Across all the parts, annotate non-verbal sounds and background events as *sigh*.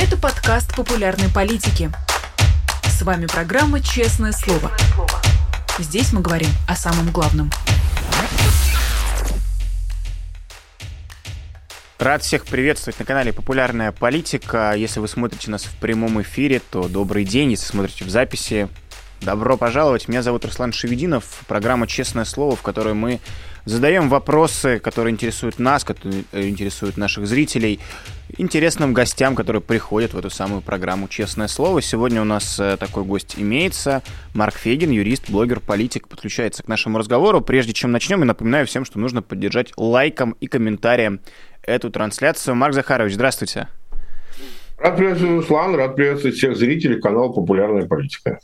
Это подкаст популярной политики. С вами программа «Честное слово». Здесь мы говорим о самом главном. Рад всех приветствовать на канале «Популярная политика». Если вы смотрите нас в прямом эфире, то добрый день. Если смотрите в записи, добро пожаловать. Меня зовут Руслан Шевединов. Программа «Честное слово», в которой мы задаем вопросы, которые интересуют нас, которые интересуют наших зрителей, интересным гостям, которые приходят в эту самую программу «Честное слово». Сегодня у нас э, такой гость имеется. Марк Фегин, юрист, блогер, политик, подключается к нашему разговору. Прежде чем начнем, я напоминаю всем, что нужно поддержать лайком и комментарием эту трансляцию. Марк Захарович, здравствуйте. Рад приветствовать, Руслан, рад приветствовать всех зрителей канала «Популярная политика».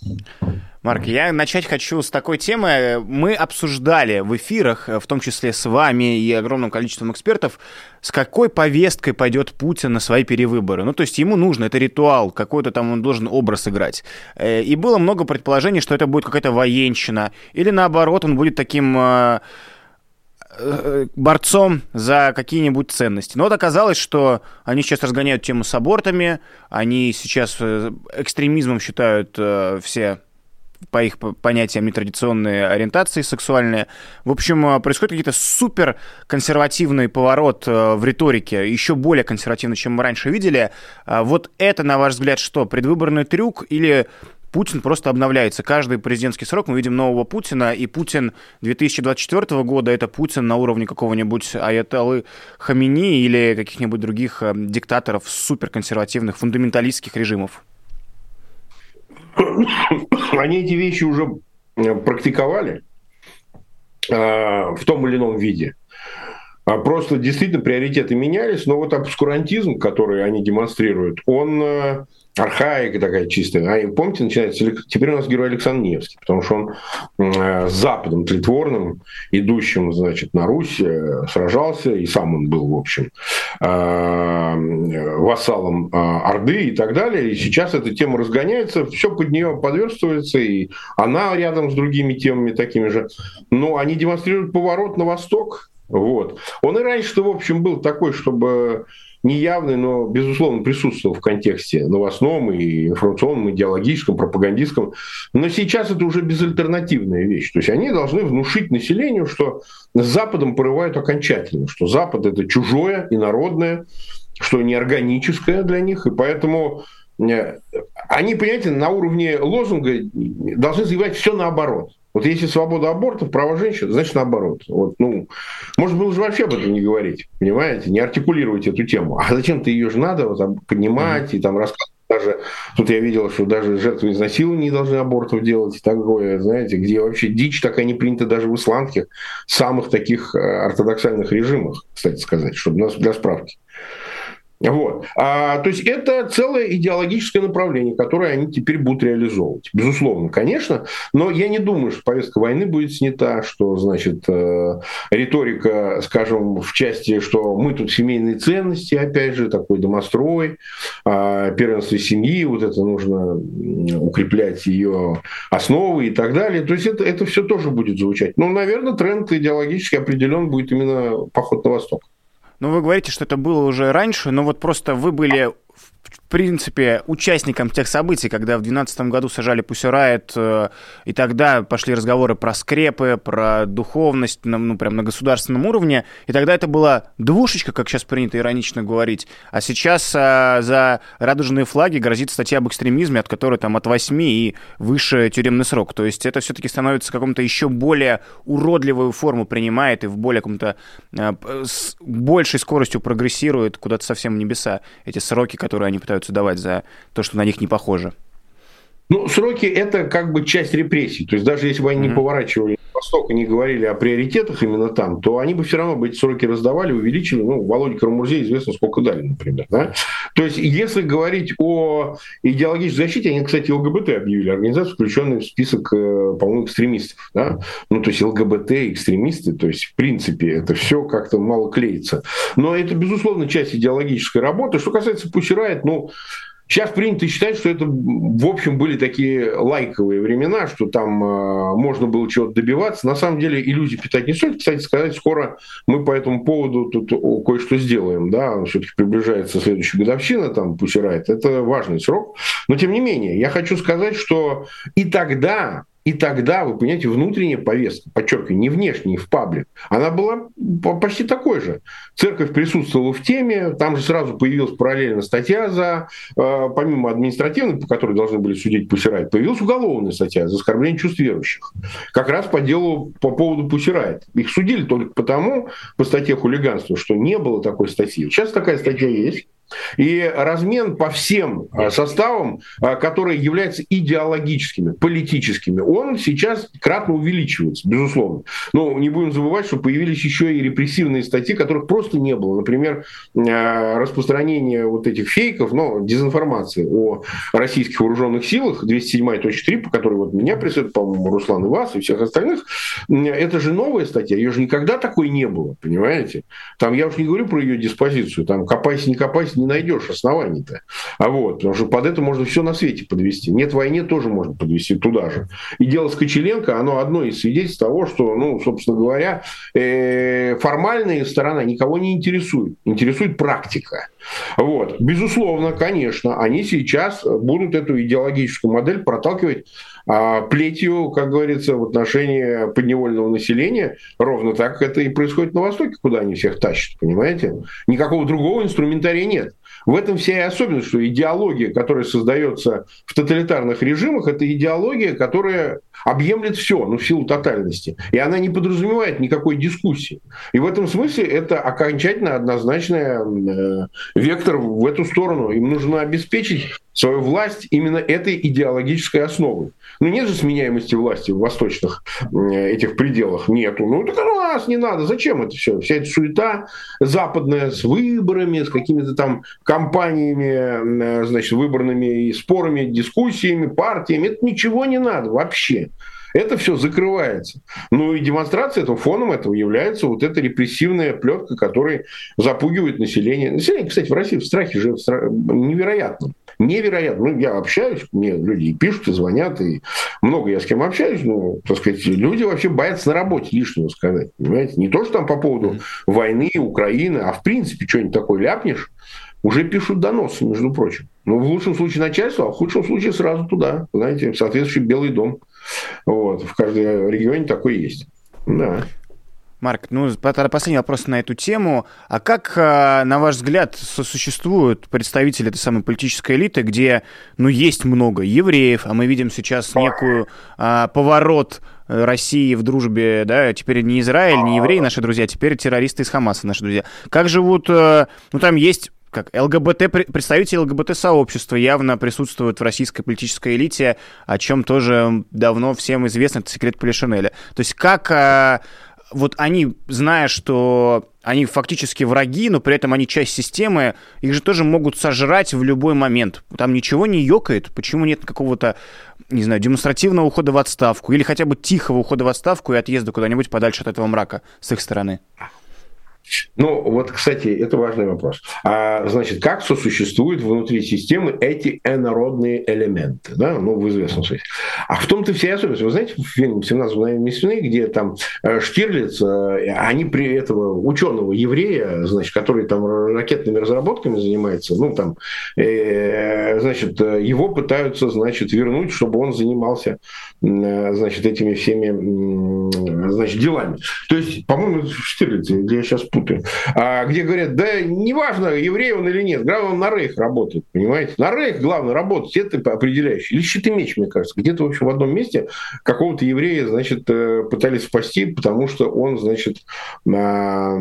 Марк, я начать хочу с такой темы. Мы обсуждали в эфирах, в том числе с вами и огромным количеством экспертов, с какой повесткой пойдет Путин на свои перевыборы. Ну, то есть ему нужно, это ритуал, какой-то там он должен образ играть. Э, и было много предположений, что это будет какая-то военщина, или наоборот, он будет таким э, Э, борцом за какие-нибудь ценности. Но вот оказалось, что они сейчас разгоняют тему с абортами, они сейчас э, экстремизмом считают э, все по их понятиям нетрадиционные ориентации сексуальные. В общем, происходит какие-то супер консервативный поворот в риторике, еще более консервативный, чем мы раньше видели. Вот это, на ваш взгляд, что, предвыборный трюк или Путин просто обновляется. Каждый президентский срок мы видим нового Путина, и Путин 2024 года это Путин на уровне какого-нибудь Аятоллы Хамини или каких-нибудь других э, диктаторов суперконсервативных, фундаменталистских режимов. Они эти вещи уже э, практиковали э, в том или ином виде. А просто действительно приоритеты менялись, но вот обскурантизм, который они демонстрируют, он архаика такая чистая. А помните, начинается, теперь у нас герой Александр Невский, потому что он э, с Западом тлетворным, идущим, значит, на Русь, э, сражался, и сам он был, в общем, э, вассалом Орды и так далее. И сейчас эта тема разгоняется, все под нее подверстывается, и она рядом с другими темами такими же. Но они демонстрируют поворот на восток, вот. Он и раньше-то, в общем, был такой, чтобы неявный, но, безусловно, присутствовал в контексте новостном и информационном, идеологическом, пропагандистском. Но сейчас это уже безальтернативная вещь. То есть они должны внушить населению, что с Западом порывают окончательно, что Запад – это чужое, инородное, что неорганическое для них, и поэтому э, они, понимаете, на уровне лозунга должны заявлять все наоборот. Вот если свобода абортов, права женщин, значит наоборот. Вот, ну, может было же вообще об этом не говорить, понимаете, не артикулировать эту тему. А зачем-то ее же надо вот, там, поднимать и там рассказывать. Даже тут я видел, что даже жертвы изнасилования не должны абортов делать, такое, знаете, где вообще дичь такая не принята даже в исламских, самых таких э, ортодоксальных режимах, кстати сказать, чтобы для справки. Вот. А, то есть это целое идеологическое направление, которое они теперь будут реализовывать. Безусловно, конечно, но я не думаю, что повестка войны будет снята, что, значит, э, риторика, скажем, в части, что мы тут семейные ценности, опять же, такой домострой, э, первенство семьи, вот это нужно укреплять ее основы и так далее. То есть это, это все тоже будет звучать. Но, наверное, тренд идеологически определен будет именно поход на восток. Ну, вы говорите, что это было уже раньше, но вот просто вы были в принципе, участником тех событий, когда в 2012 году сажали Пусирает, э, и тогда пошли разговоры про скрепы, про духовность, ну, прям на государственном уровне, и тогда это была двушечка, как сейчас принято иронично говорить, а сейчас а, за радужные флаги грозит статья об экстремизме, от которой там от 8 и выше тюремный срок. То есть это все-таки становится каком-то еще более уродливую форму принимает и в более каком-то а, с большей скоростью прогрессирует куда-то совсем в небеса эти сроки, которые они пытаются давать за то, что на них не похоже? Ну, сроки – это как бы часть репрессий. То есть даже если бы они mm-hmm. не поворачивали восток и не говорили о приоритетах именно там, то они бы все равно бы эти сроки раздавали, увеличили. Ну, Володе Карамурзе известно, сколько дали, например. Да? То есть если говорить о идеологической защите, они, кстати, ЛГБТ объявили, организацию, включенную в список, э, по-моему, экстремистов. Да? Ну, то есть ЛГБТ, экстремисты, то есть, в принципе, это все как-то мало клеится. Но это, безусловно, часть идеологической работы. Что касается Пусирает, ну, Сейчас принято считать, что это, в общем, были такие лайковые времена, что там э, можно было чего-то добиваться. На самом деле иллюзий питать не стоит. Кстати сказать, скоро мы по этому поводу тут кое-что сделаем. Да? Все-таки приближается следующая годовщина, там, Пусирайт. Это важный срок. Но, тем не менее, я хочу сказать, что и тогда и тогда, вы понимаете, внутренняя повестка, подчеркиваю, не внешняя, в паблик, она была почти такой же. Церковь присутствовала в теме, там же сразу появилась параллельно статья за, э, помимо административной, по которой должны были судить Пусирайт, появилась уголовная статья за оскорбление чувств верующих. Как раз по делу по поводу Пусирайт. Их судили только потому, по статье хулиганства, что не было такой статьи. Сейчас такая статья есть. И размен по всем а, составам, а, которые являются идеологическими, политическими, он сейчас кратно увеличивается, безусловно. Но не будем забывать, что появились еще и репрессивные статьи, которых просто не было. Например, а, распространение вот этих фейков, но дезинформации о российских вооруженных силах, 207.3, по которой вот меня преследует, по-моему, Руслан и вас, и всех остальных, это же новая статья, ее же никогда такой не было, понимаете? Там я уж не говорю про ее диспозицию, там копайся, не копайся, не найдешь оснований-то. А вот, потому что под это можно все на свете подвести. Нет войне тоже можно подвести туда же. И дело с Кочеленко, оно одно из свидетельств того, что, ну, собственно говоря, э, формальная сторона никого не интересует. Интересует практика. Вот. Безусловно, конечно, они сейчас будут эту идеологическую модель проталкивать а, плетью, как говорится, в отношении подневольного населения. Ровно так это и происходит на Востоке, куда они всех тащат, понимаете? Никакого другого инструментария нет. В этом вся и особенность, что идеология, которая создается в тоталитарных режимах, это идеология, которая объемлет все, ну, в силу тотальности. И она не подразумевает никакой дискуссии. И в этом смысле это окончательно однозначный э, вектор в эту сторону. Им нужно обеспечить свою власть именно этой идеологической основой. Ну, нет же сменяемости власти в восточных этих пределах. Нету. Ну, так у нас не надо. Зачем это все? Вся эта суета западная с выборами, с какими-то там компаниями, э, значит, выборными спорами, дискуссиями, партиями. Это ничего не надо вообще. Это все закрывается. Ну и демонстрация этого, фоном этого является вот эта репрессивная плетка, которая запугивает население. Население, кстати, в России в страхе живет невероятно. Невероятно. Ну, я общаюсь, мне люди и пишут, и звонят, и много я с кем общаюсь, но, так сказать, люди вообще боятся на работе лишнего сказать, понимаете? Не то, что там по поводу войны, Украины, а в принципе что-нибудь такое ляпнешь, уже пишут доносы, между прочим. Ну, в лучшем случае начальству, а в худшем случае сразу туда, знаете, в соответствующий Белый дом. Вот, в каждом регионе такой есть. Да. Марк, ну, последний вопрос на эту тему. А как, а, на ваш взгляд, существуют представители этой самой политической элиты, где, ну, есть много евреев, а мы видим сейчас некую а, поворот России в дружбе, да, теперь не Израиль, не евреи наши друзья, а теперь террористы из Хамаса наши друзья. Как живут, э, ну, там есть как ЛГБТ, представители ЛГБТ-сообщества явно присутствуют в российской политической элите, о чем тоже давно всем известно, это секрет Полишинеля. То есть как а, вот они, зная, что они фактически враги, но при этом они часть системы, их же тоже могут сожрать в любой момент. Там ничего не ёкает, почему нет какого-то, не знаю, демонстративного ухода в отставку или хотя бы тихого ухода в отставку и отъезда куда-нибудь подальше от этого мрака с их стороны? Ну, вот, кстати, это важный вопрос. А, значит, как сосуществуют внутри системы эти энородные элементы, да, ну, в известном смысле. А в том-то вся особенность. Вы знаете, в фильме «17 мгновений весны», где там э, Штирлиц, э, они при этого ученого еврея, значит, который там ракетными разработками занимается, ну, там, э, значит, его пытаются, значит, вернуть, чтобы он занимался, э, значит, этими всеми, значит, делами. То есть, по-моему, Штирлиц, я сейчас путаю, а, где говорят, да неважно, еврей он или нет, главное, он на рейх работает, понимаете? На рейх главное работать, это определяющий. Или щит и меч, мне кажется. Где-то, в общем, в одном месте какого-то еврея, значит, э, пытались спасти, потому что он, значит, а,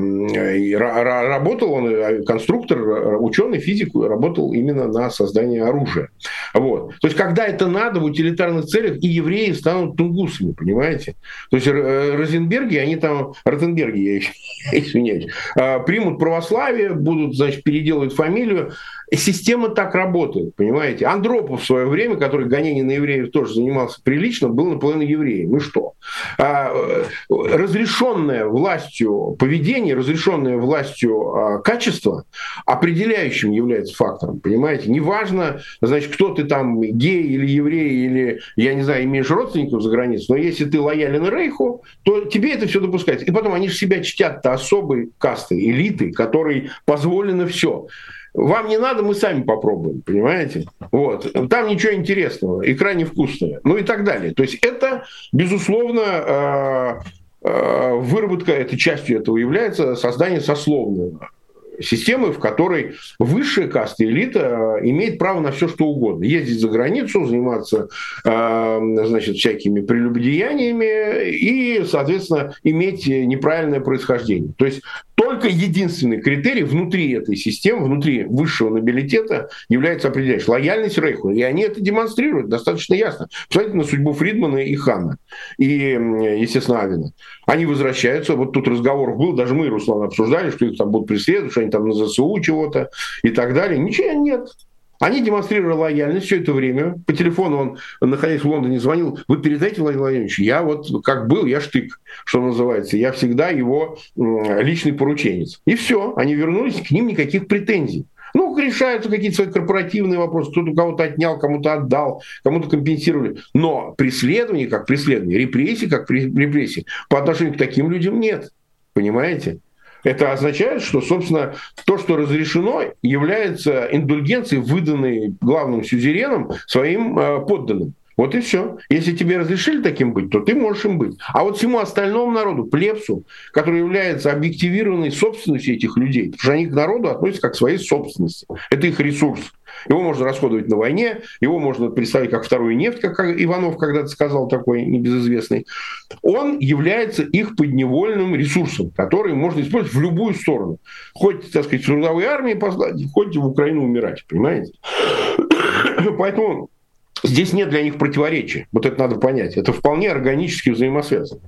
работал, он э, конструктор, ученый, физик, работал именно на создание оружия. Вот. То есть, когда это надо в утилитарных целях, и евреи станут тунгусами, понимаете? То есть, э, Розенберги, они там, Ротенберги, я *laughs* извиняюсь, а, примут православие, будут, значит, переделывать фамилию. Система так работает, понимаете? Андропов в свое время, который гонение на евреев тоже занимался прилично, был наполовину евреем. И что? А, э, разрешенное властью поведение, разрешенное властью а, качество определяющим является фактором, понимаете? Неважно, значит, кто ты там, гей или еврей, или, я не знаю, имеешь родственников за границей, но если ты лоялен Рейху, то тебе это все допускается. И потом они же себя чтят-то особой кастой, элиты, которой позволено все. Вам не надо, мы сами попробуем, понимаете? Вот. Там ничего интересного, икра невкусная, ну и так далее. То есть это, безусловно, э, э, выработка, этой частью этого является создание сословного системы, в которой высшая каста, элита э, имеет право на все, что угодно. Ездить за границу, заниматься значит, всякими прелюбодеяниями и, соответственно, иметь неправильное происхождение. То есть только единственный критерий внутри этой системы, внутри высшего нобилитета является определяющим. Лояльность Рейху. И они это демонстрируют достаточно ясно. Посмотрите на судьбу Фридмана и Ханна. И, естественно, Авина. Они возвращаются. Вот тут разговор был, даже мы, Руслан, обсуждали, что их там будут преследовать, они там на ЗСУ чего-то и так далее. Ничего нет. Они демонстрировали лояльность все это время. По телефону он, находясь в Лондоне, звонил. Вы передайте Владимиру Владимировичу, я вот как был, я штык, что называется. Я всегда его личный порученец. И все, они вернулись, к ним никаких претензий. Ну, решаются какие-то свои корпоративные вопросы. Кто-то кого-то отнял, кому-то отдал, кому-то компенсировали. Но преследование как преследование, репрессии как репрессии по отношению к таким людям нет. Понимаете? Это означает, что, собственно, то, что разрешено, является индульгенцией, выданной главным сюзереном своим э, подданным. Вот и все. Если тебе разрешили таким быть, то ты можешь им быть. А вот всему остальному народу, плебсу, который является объективированной собственностью этих людей, потому что они к народу относятся как к своей собственности. Это их ресурс. Его можно расходовать на войне, его можно представить как вторую нефть, как Иванов когда-то сказал такой небезызвестный. Он является их подневольным ресурсом, который можно использовать в любую сторону. Хоть, так сказать, в трудовые армии послать, хоть в Украину умирать, понимаете? *coughs* Поэтому здесь нет для них противоречия. Вот это надо понять. Это вполне органически взаимосвязано.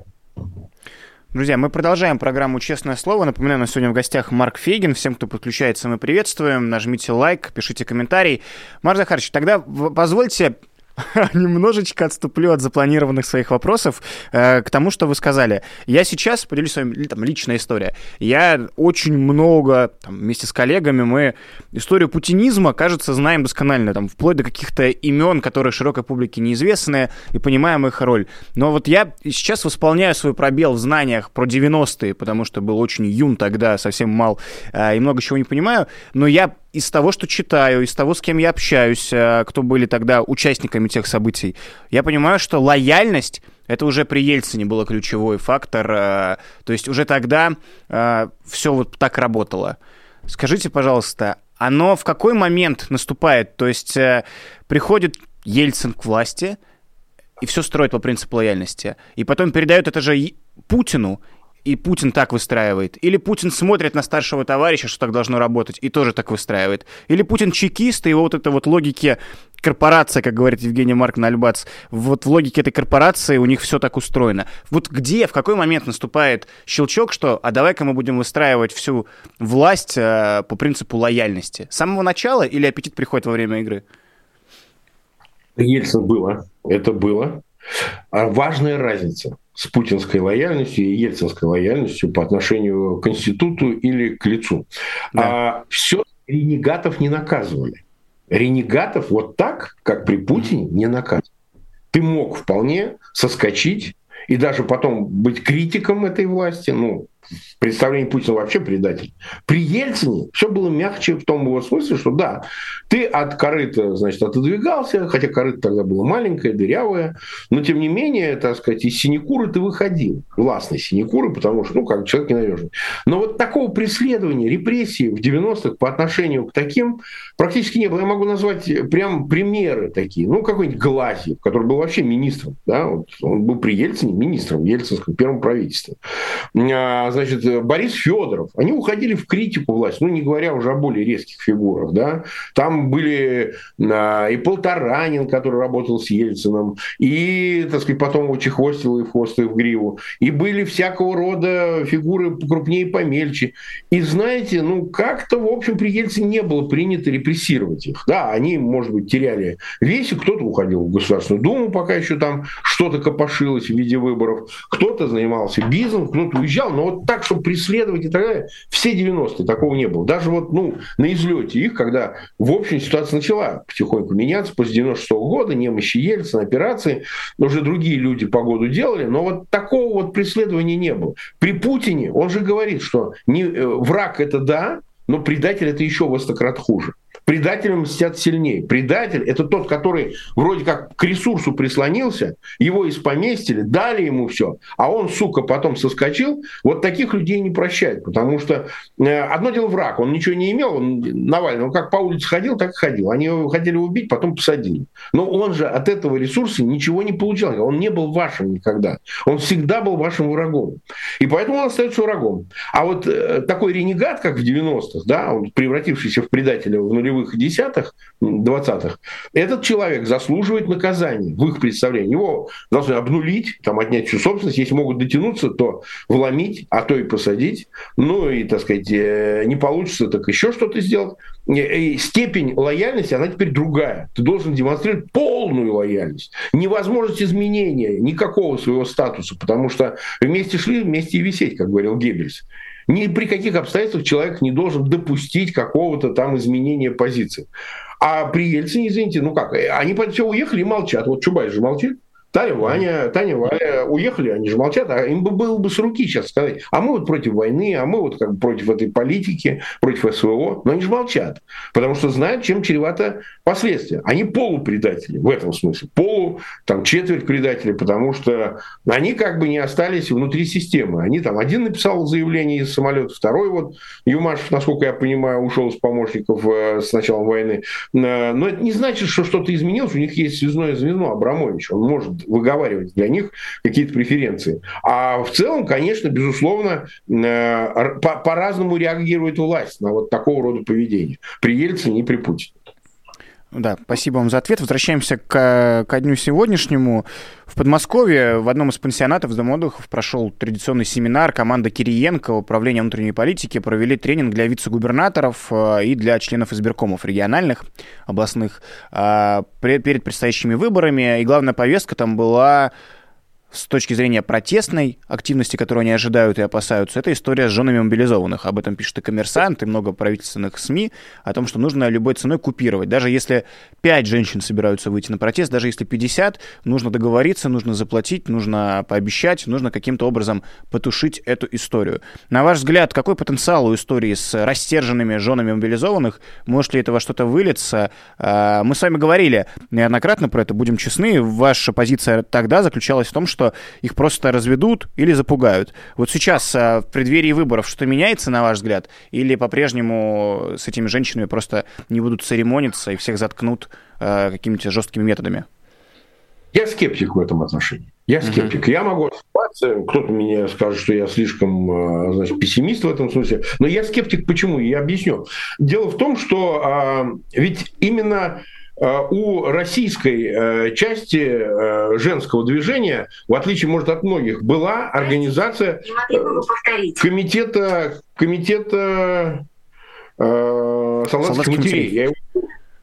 Друзья, мы продолжаем программу «Честное слово». Напоминаю, у нас сегодня в гостях Марк Фейгин. Всем, кто подключается, мы приветствуем. Нажмите лайк, пишите комментарий. Марк Захарович, тогда позвольте *laughs* немножечко отступлю от запланированных своих вопросов э, к тому, что вы сказали. Я сейчас поделюсь с вами там, личная история. Я очень много, там, вместе с коллегами, мы историю путинизма, кажется, знаем досконально, там, вплоть до каких-то имен, которые широкой публике неизвестны, и понимаем их роль. Но вот я сейчас восполняю свой пробел в знаниях про 90-е, потому что был очень юн тогда, совсем мал, э, и много чего не понимаю, но я из того, что читаю, из того, с кем я общаюсь, э, кто были тогда участниками тех событий, я понимаю, что лояльность это уже при Ельцине был ключевой фактор. Э, то есть уже тогда э, все вот так работало. Скажите, пожалуйста, оно в какой момент наступает? То есть приходит Ельцин к власти и все строит по принципу лояльности, и потом передает это же Путину, и Путин так выстраивает. Или Путин смотрит на старшего товарища, что так должно работать, и тоже так выстраивает. Или Путин чекист, и его вот это вот логике корпорация, как говорит Евгений Марк Нальбац, вот в логике этой корпорации у них все так устроено. Вот где, в какой момент наступает щелчок, что а давай-ка мы будем выстраивать всю власть э, по принципу лояльности? С самого начала или аппетит приходит во время игры? Ельцин было, это было. А важная разница с путинской лояльностью и ельцинской лояльностью по отношению к институту или к лицу. Да. А, все ренегатов не наказывали. Ренегатов вот так, как при Путине, не наказывали. Ты мог вполне соскочить и даже потом быть критиком этой власти, ну, представление Путина вообще предатель. При Ельцине все было мягче в том его смысле, что да, ты от корыта, значит, отодвигался, хотя корыто тогда было маленькое, дырявое, но тем не менее, так сказать, из синекуры ты выходил, властной синекуры, потому что, ну, как человек ненадежный. Но вот такого преследования, репрессий в 90-х по отношению к таким практически не было. Я могу назвать прям примеры такие. Ну, какой-нибудь Глазьев, который был вообще министром, да, вот он был при Ельцине министром в Ельцинском первом правительстве. А, значит, Борис Федоров, они уходили в критику власти, ну, не говоря уже о более резких фигурах, да. Там были а, и Полторанин, который работал с Ельцином, и, так сказать, потом его чехвостил и в хвост, и в гриву, и были всякого рода фигуры покрупнее и помельче. И знаете, ну, как-то, в общем, при Ельцине не было принято репрессировать их. Да, они, может быть, теряли весь, кто-то уходил в Государственную Думу, пока еще там что-то копошилось в виде выборов, кто-то занимался бизнесом, кто-то уезжал, но вот так, чтобы преследовать и так далее, все 90-е такого не было. Даже вот, ну, на излете их, когда, в общем, ситуация начала потихоньку меняться после 96 -го года, немощи Ельцина, операции, уже другие люди погоду делали, но вот такого вот преследования не было. При Путине он же говорит, что не, э, враг это да, но предатель это еще стократ хуже. Предателям мстят сильнее. Предатель – это тот, который вроде как к ресурсу прислонился, его испоместили, дали ему все, а он, сука, потом соскочил. Вот таких людей не прощают, потому что э, одно дело враг, он ничего не имел, он, Навальный, он как по улице ходил, так и ходил. Они его хотели убить, потом посадили. Но он же от этого ресурса ничего не получал. Он не был вашим никогда. Он всегда был вашим врагом. И поэтому он остается врагом. А вот э, такой ренегат, как в 90-х, да, он превратившийся в предателя в нулевые нулевых и десятых, двадцатых, этот человек заслуживает наказания в их представлении. Его должны обнулить, там, отнять всю собственность. Если могут дотянуться, то вломить, а то и посадить. Ну и, так сказать, э, не получится, так еще что-то сделать. И степень лояльности, она теперь другая. Ты должен демонстрировать полную лояльность. Невозможность изменения никакого своего статуса, потому что вместе шли, вместе и висеть, как говорил Геббельс. Ни при каких обстоятельствах человек не должен допустить какого-то там изменения позиции. А при Ельцине, извините, ну как, они все уехали и молчат. Вот Чубайс же молчит. Таня, Ваня, Таня, Валя уехали, они же молчат, а им бы было бы с руки сейчас сказать, а мы вот против войны, а мы вот как бы против этой политики, против СВО, но они же молчат, потому что знают, чем чревато последствия. Они полупредатели в этом смысле, полу, там, четверть предателей, потому что они как бы не остались внутри системы. Они там, один написал заявление из самолета, второй вот, Юмашев, насколько я понимаю, ушел из помощников э, с началом войны. Э, но это не значит, что что-то изменилось, у них есть связное звено Абрамович, он может выговаривать для них какие-то преференции. А в целом, конечно, безусловно, э, по-разному реагирует власть на вот такого рода поведение. При Ельцине и при Путине. Да, спасибо вам за ответ. Возвращаемся к, ко дню сегодняшнему. В Подмосковье в одном из пансионатов дома отдыхов прошел традиционный семинар. Команда Кириенко, Управление внутренней политики, провели тренинг для вице-губернаторов э, и для членов избиркомов региональных, областных э, перед предстоящими выборами. И главная повестка там была с точки зрения протестной активности, которую они ожидают и опасаются, это история с женами мобилизованных. Об этом пишет и коммерсант, и много правительственных СМИ, о том, что нужно любой ценой купировать. Даже если 5 женщин собираются выйти на протест, даже если 50, нужно договориться, нужно заплатить, нужно пообещать, нужно каким-то образом потушить эту историю. На ваш взгляд, какой потенциал у истории с растерженными женами мобилизованных? Может ли это во что-то вылиться? А, мы с вами говорили неоднократно про это, будем честны. Ваша позиция тогда заключалась в том, что что их просто разведут или запугают. Вот сейчас а, в преддверии выборов что-то меняется, на ваш взгляд? Или по-прежнему с этими женщинами просто не будут церемониться и всех заткнут а, какими-то жесткими методами? Я скептик в этом отношении. Я скептик. Mm-hmm. Я могу ошибаться, кто-то мне скажет, что я слишком а, значит, пессимист в этом смысле, но я скептик почему? Я объясню. Дело в том, что а, ведь именно Э, у российской э, части э, женского движения, в отличие, может, от многих, была организация комитета, комитета солдатских матерей. Я его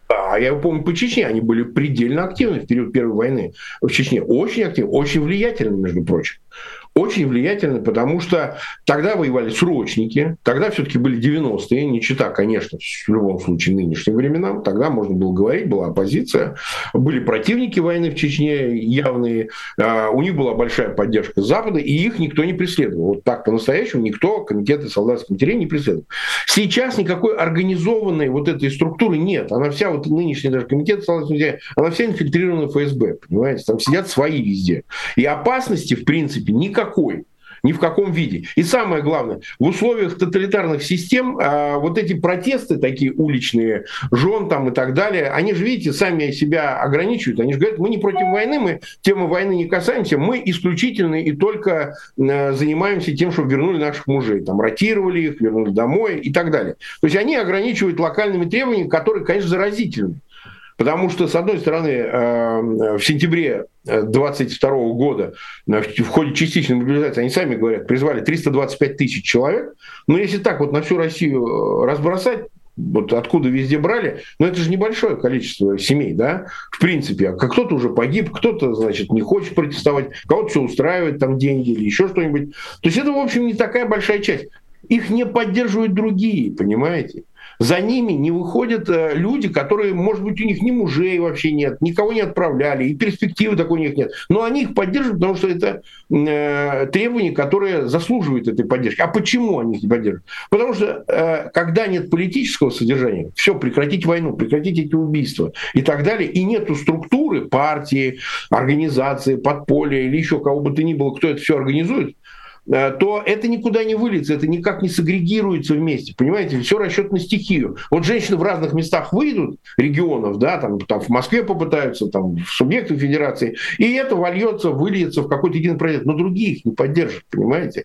а я помню по Чечне, они были предельно активны в период Первой войны. В Чечне. Очень активны, очень влиятельны, между прочим очень влиятельны, потому что тогда воевали срочники, тогда все-таки были 90-е, не чита, конечно, в любом случае нынешним временам, тогда можно было говорить, была оппозиция, были противники войны в Чечне явные, а, у них была большая поддержка Запада, и их никто не преследовал. Вот так по-настоящему никто комитеты солдатских матерей не преследовал. Сейчас никакой организованной вот этой структуры нет. Она вся, вот нынешняя даже комитет солдатских матерей, она вся инфильтрирована в ФСБ, понимаете? Там сидят свои везде. И опасности, в принципе, никакой никакой Ни в каком виде. И самое главное, в условиях тоталитарных систем а, вот эти протесты такие уличные, жен там и так далее, они же, видите, сами себя ограничивают. Они же говорят, мы не против войны, мы темы войны не касаемся, мы исключительно и только э, занимаемся тем, чтобы вернули наших мужей. Там ротировали их, вернули домой и так далее. То есть они ограничивают локальными требованиями, которые, конечно, заразительны. Потому что, с одной стороны, э, в сентябре 22 года в ходе частичной мобилизации, они сами говорят, призвали 325 тысяч человек. Но если так вот на всю Россию э, разбросать, вот откуда везде брали, но это же небольшое количество семей, да, в принципе, а кто-то уже погиб, кто-то, значит, не хочет протестовать, кого-то все устраивает, там деньги или еще что-нибудь. То есть это, в общем, не такая большая часть. Их не поддерживают другие, понимаете? За ними не выходят э, люди, которые, может быть, у них ни мужей вообще нет, никого не отправляли, и перспективы такой у них нет. Но они их поддерживают, потому что это э, требования, которые заслуживают этой поддержки. А почему они их поддерживают? Потому что э, когда нет политического содержания, все, прекратить войну, прекратить эти убийства и так далее, и нету структуры, партии, организации, подполья или еще кого бы то ни было, кто это все организует, то это никуда не выльется, это никак не сагрегируется вместе. Понимаете, все расчет на стихию. Вот женщины в разных местах выйдут, регионов, да, там, там в Москве попытаются, там, в субъектах федерации, и это вольется, выльется в какой-то единый проект. Но другие их не поддержат, понимаете?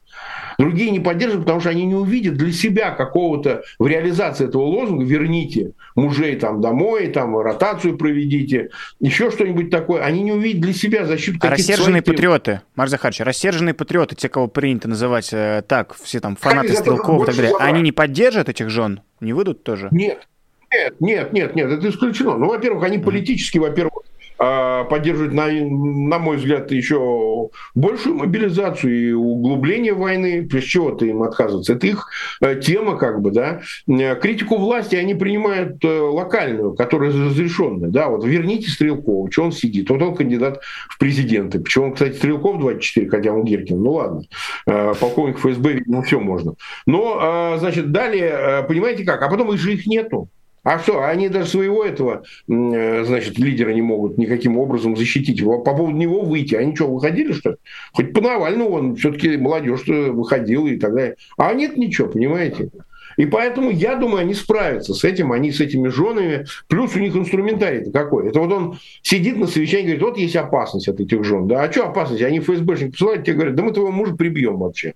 Другие не поддержат, потому что они не увидят для себя какого-то в реализации этого лозунга «верните мужей там домой, там ротацию проведите», еще что-нибудь такое. Они не увидят для себя защиту а рассерженные своих... патриоты, Марк Захарович, рассерженные патриоты, те, кого при принято называть э, так, все там фанаты Стрелкова и так далее, они не поддержат этих жен? Не выйдут тоже? Нет. Нет, нет, нет, нет, это исключено. Ну, во-первых, они политически, во-первых, поддерживать, на, на мой взгляд, еще большую мобилизацию и углубление войны. Прежде чего-то им отказываться. Это их э, тема, как бы, да. Э, критику власти они принимают э, локальную, которая разрешенная. Да, вот верните Стрелкова, что он сидит. Вот он кандидат в президенты. Почему он, кстати, Стрелков 24, хотя он Геркин. Ну ладно. Полковник ФСБ, видимо, все можно. Но, значит, далее, понимаете как? А потом их же их нету. А что, они даже своего этого, э, значит, лидера не могут никаким образом защитить. По поводу него выйти. Они что, выходили, что ли? Хоть по Навальному он все-таки молодежь выходила и так далее. А нет ничего, понимаете? И поэтому, я думаю, они справятся с этим, они с этими женами. Плюс у них инструментарий-то какой? Это вот он сидит на совещании и говорит, вот есть опасность от этих жен. Да, а что опасность? Они ФСБшники посылают, тебе говорят, да мы твоего мужа прибьем вообще.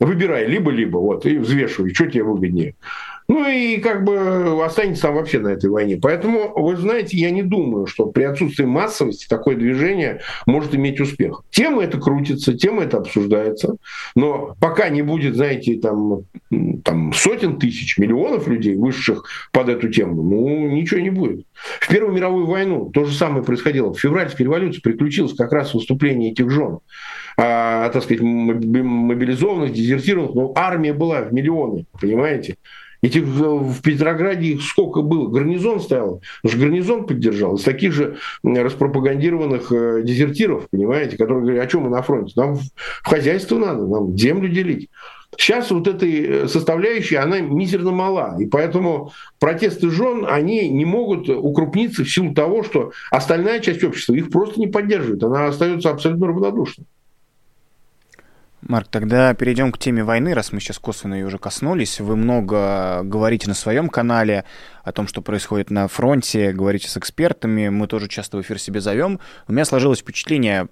Выбирай либо-либо, вот, и взвешивай, что тебе выгоднее. Ну и как бы останется там вообще на этой войне. Поэтому, вы знаете, я не думаю, что при отсутствии массовости такое движение может иметь успех. Тема это крутится, тема это обсуждается, но пока не будет, знаете, там, там сотен тысяч, миллионов людей, вышедших под эту тему, ну, ничего не будет. В Первую мировую войну то же самое происходило. В февральской революции приключилось как раз выступление этих жен а, так сказать, мобилизованных, дезертированных, но армия была в миллионы, понимаете? Этих в Петрограде их сколько было? Гарнизон стоял. Что гарнизон поддержал. Из таких же распропагандированных э, дезертиров, понимаете, которые говорят, а чем мы на фронте? Нам в хозяйство надо, нам землю делить. Сейчас вот этой э, составляющей, она мизерно мала. И поэтому протесты жен, они не могут укрупниться в силу того, что остальная часть общества их просто не поддерживает. Она остается абсолютно равнодушной. Марк, тогда перейдем к теме войны, раз мы сейчас косвенно ее уже коснулись. Вы много говорите на своем канале о том, что происходит на фронте, говорите с экспертами, мы тоже часто в эфир себе зовем. У меня сложилось впечатление,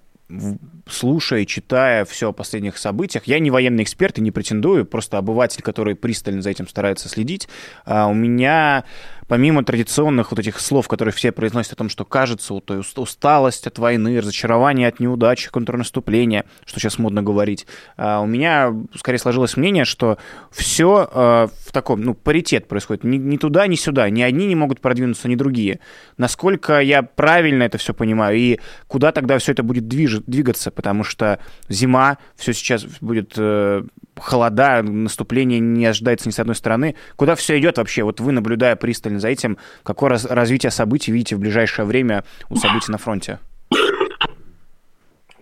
слушая, читая все о последних событиях, я не военный эксперт и не претендую, просто обыватель, который пристально за этим старается следить, а у меня помимо традиционных вот этих слов, которые все произносят о том, что кажется, вот, усталость от войны, разочарование от неудачи, контрнаступления, что сейчас модно говорить, а, у меня скорее сложилось мнение, что все а, в таком, ну, паритет происходит. Ни, ни туда, ни сюда. Ни одни не могут продвинуться, ни другие. Насколько я правильно это все понимаю, и куда тогда все это будет движ, двигаться, потому что зима, все сейчас будет э, холода, наступление не ожидается ни с одной стороны. Куда все идет вообще? Вот вы, наблюдая пристально за этим, какое раз, развитие событий видите в ближайшее время у событий на фронте?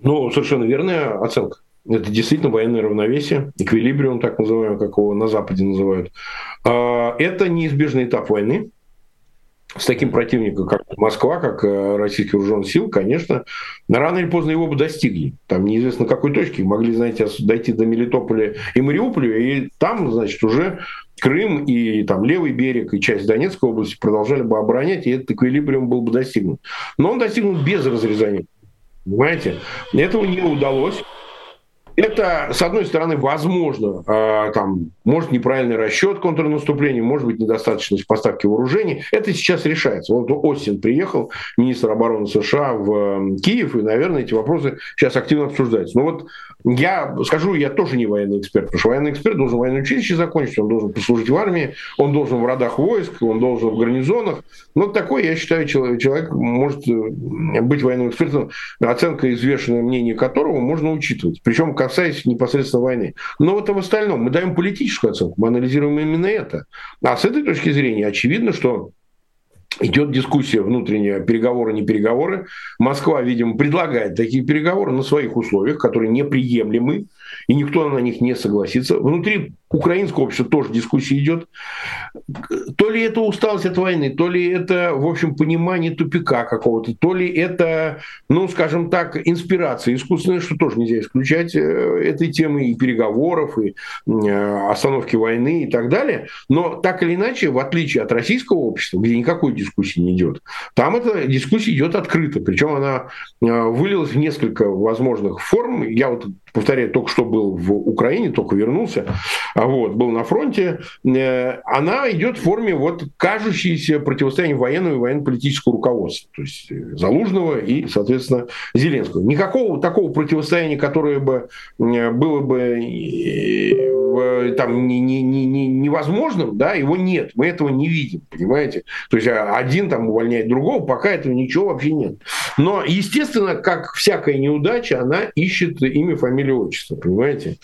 Ну, совершенно верная оценка. Это действительно военное равновесие, эквилибриум, так называемый, как его на Западе называют. А, это неизбежный этап войны. С таким противником, как Москва, как э, российских вооруженных сил, конечно, рано или поздно его бы достигли. Там неизвестно какой точки. Могли, знаете, дойти до Мелитополя и Мариуполя, и там, значит, уже Крым и там левый берег и часть Донецкой области продолжали бы оборонять, и этот эквилибриум был бы достигнут. Но он достигнут без разрезания. Понимаете? Этого не удалось. Это, с одной стороны, возможно, э, там, может неправильный расчет контрнаступления, может быть недостаточность поставки вооружений. Это сейчас решается. Вот Остин приехал, министр обороны США, в Киев, и, наверное, эти вопросы сейчас активно обсуждаются. Но вот я скажу, я тоже не военный эксперт, потому что военный эксперт должен военное училище закончить, он должен послужить в армии, он должен в родах войск, он должен в гарнизонах. Но такой, я считаю, человек, человек может э, быть военным экспертом, оценка извешенное мнение которого можно учитывать. Причем касаясь непосредственно войны. Но вот в остальном мы даем политическую оценку, мы анализируем именно это. А с этой точки зрения очевидно, что идет дискуссия внутренняя, переговоры, не переговоры. Москва, видимо, предлагает такие переговоры на своих условиях, которые неприемлемы, и никто на них не согласится. Внутри украинского общества тоже дискуссия идет. То ли это усталость от войны, то ли это, в общем, понимание тупика какого-то, то ли это, ну, скажем так, инспирация искусственная, что тоже нельзя исключать э, этой темы и переговоров, и э, остановки войны и так далее. Но так или иначе, в отличие от российского общества, где никакой дискуссии не идет, там эта дискуссия идет открыто. Причем она э, вылилась в несколько возможных форм. Я вот повторяю, только что был в Украине, только вернулся, вот, был на фронте, э, она идет в форме вот кажущейся противостояния военного и военно-политического руководства, то есть э, Залужного и, соответственно, Зеленского. Никакого такого противостояния, которое бы э, было бы там не, не, не, не, невозможным, да, его нет, мы этого не видим, понимаете? То есть а, один там увольняет другого, пока этого ничего вообще нет. Но, естественно, как всякая неудача, она ищет имя, фамилию, отчество, понимаете?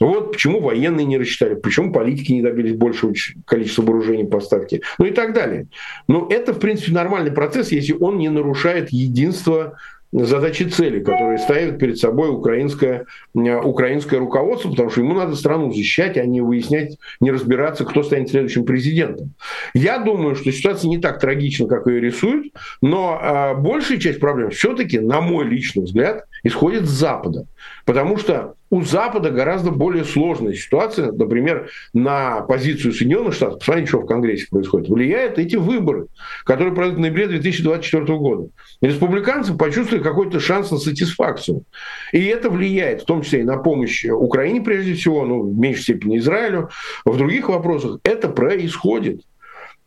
Вот почему военные не рассчитали, почему политики не добились большего количества вооружений поставки, ну и так далее. Но это, в принципе, нормальный процесс, если он не нарушает единство задачи цели, которые ставит перед собой украинское, украинское руководство, потому что ему надо страну защищать, а не выяснять, не разбираться, кто станет следующим президентом. Я думаю, что ситуация не так трагична, как ее рисуют, но э, большая часть проблем все-таки, на мой личный взгляд, исходит с Запада. Потому что у Запада гораздо более сложная ситуация, например, на позицию Соединенных Штатов, посмотрите, что в Конгрессе происходит, влияют эти выборы, которые пройдут в ноябре 2024 года. Республиканцы почувствовали какой-то шанс на сатисфакцию. И это влияет, в том числе и на помощь Украине, прежде всего, ну, в меньшей степени Израилю, в других вопросах. Это происходит.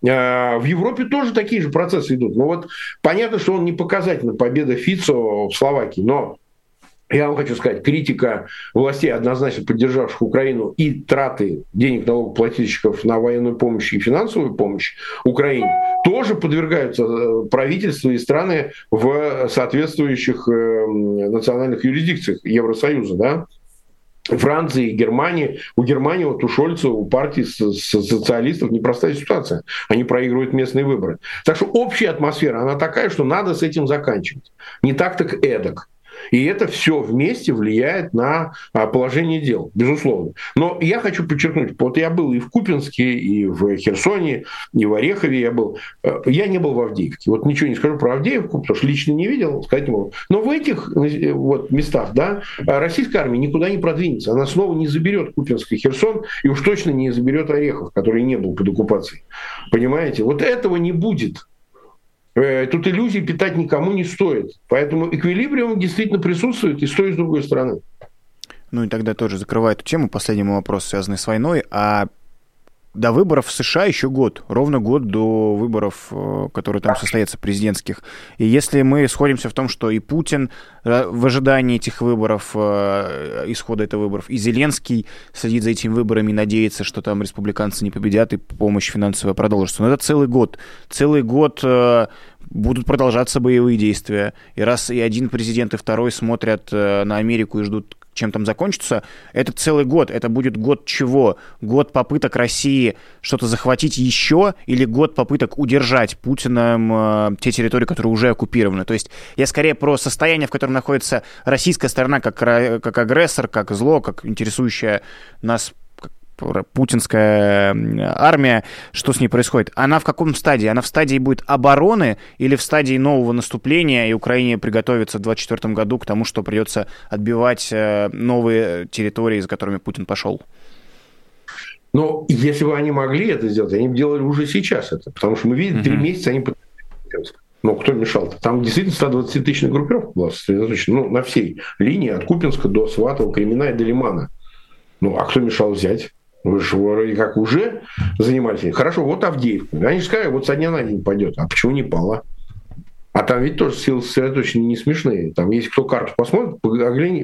А, в Европе тоже такие же процессы идут. Но вот понятно, что он не показательна победа Фицо в Словакии, но я вам хочу сказать, критика властей, однозначно поддержавших Украину, и траты денег налогоплательщиков на военную помощь и финансовую помощь Украине тоже подвергаются э, правительству и страны в соответствующих э, национальных юрисдикциях Евросоюза. Да? Франции, Германии. У Германии, вот у Шольца, у партии социалистов непростая ситуация. Они проигрывают местные выборы. Так что общая атмосфера, она такая, что надо с этим заканчивать. Не так так эдак. И это все вместе влияет на а, положение дел, безусловно. Но я хочу подчеркнуть, вот я был и в Купинске, и в Херсоне, и в Орехове я был. Э, я не был в Авдеевке. Вот ничего не скажу про Авдеевку, потому что лично не видел, сказать не могу. Но в этих э, вот местах, да, российская армия никуда не продвинется. Она снова не заберет Купинск и Херсон, и уж точно не заберет Орехов, который не был под оккупацией. Понимаете? Вот этого не будет. Э, тут иллюзий питать никому не стоит. Поэтому эквилибриум действительно присутствует и с той, и с другой стороны. Ну и тогда тоже закрывая эту тему, последний мой вопрос, связанный с войной. А до выборов в США еще год, ровно год до выборов, э, которые там состоятся, президентских. И если мы сходимся в том, что и Путин э, в ожидании этих выборов, исхода этих выборов, и Зеленский следит за этими выборами и надеется, что там республиканцы не победят, и помощь финансовая продолжится. Но это целый год. Целый год будут продолжаться боевые действия. И раз и один президент, и второй смотрят э, на Америку и ждут, чем там закончится, это целый год. Это будет год чего? Год попыток России что-то захватить еще или год попыток удержать Путиным э, те территории, которые уже оккупированы? То есть я скорее про состояние, в котором находится российская сторона как, как агрессор, как зло, как интересующая нас путинская армия, что с ней происходит? Она в каком стадии? Она в стадии будет обороны или в стадии нового наступления, и Украине приготовится в 2024 году к тому, что придется отбивать э, новые территории, за которыми Путин пошел? Но если бы они могли это сделать, они бы делали уже сейчас это. Потому что мы видим, три месяца они пытались. Ну, кто мешал-то? Там действительно 120-тысячная группировка была сосредоточена ну, на всей линии от Купинска до Сватова, Кремена и до Лимана. Ну, а кто мешал взять? Вы же вроде как уже занимались. Хорошо, вот Авдеевка. Они же сказали, вот со дня на день пойдет. А почему не пала? А там ведь тоже силы сосредоточены не смешные. Там, если кто карту посмотрит,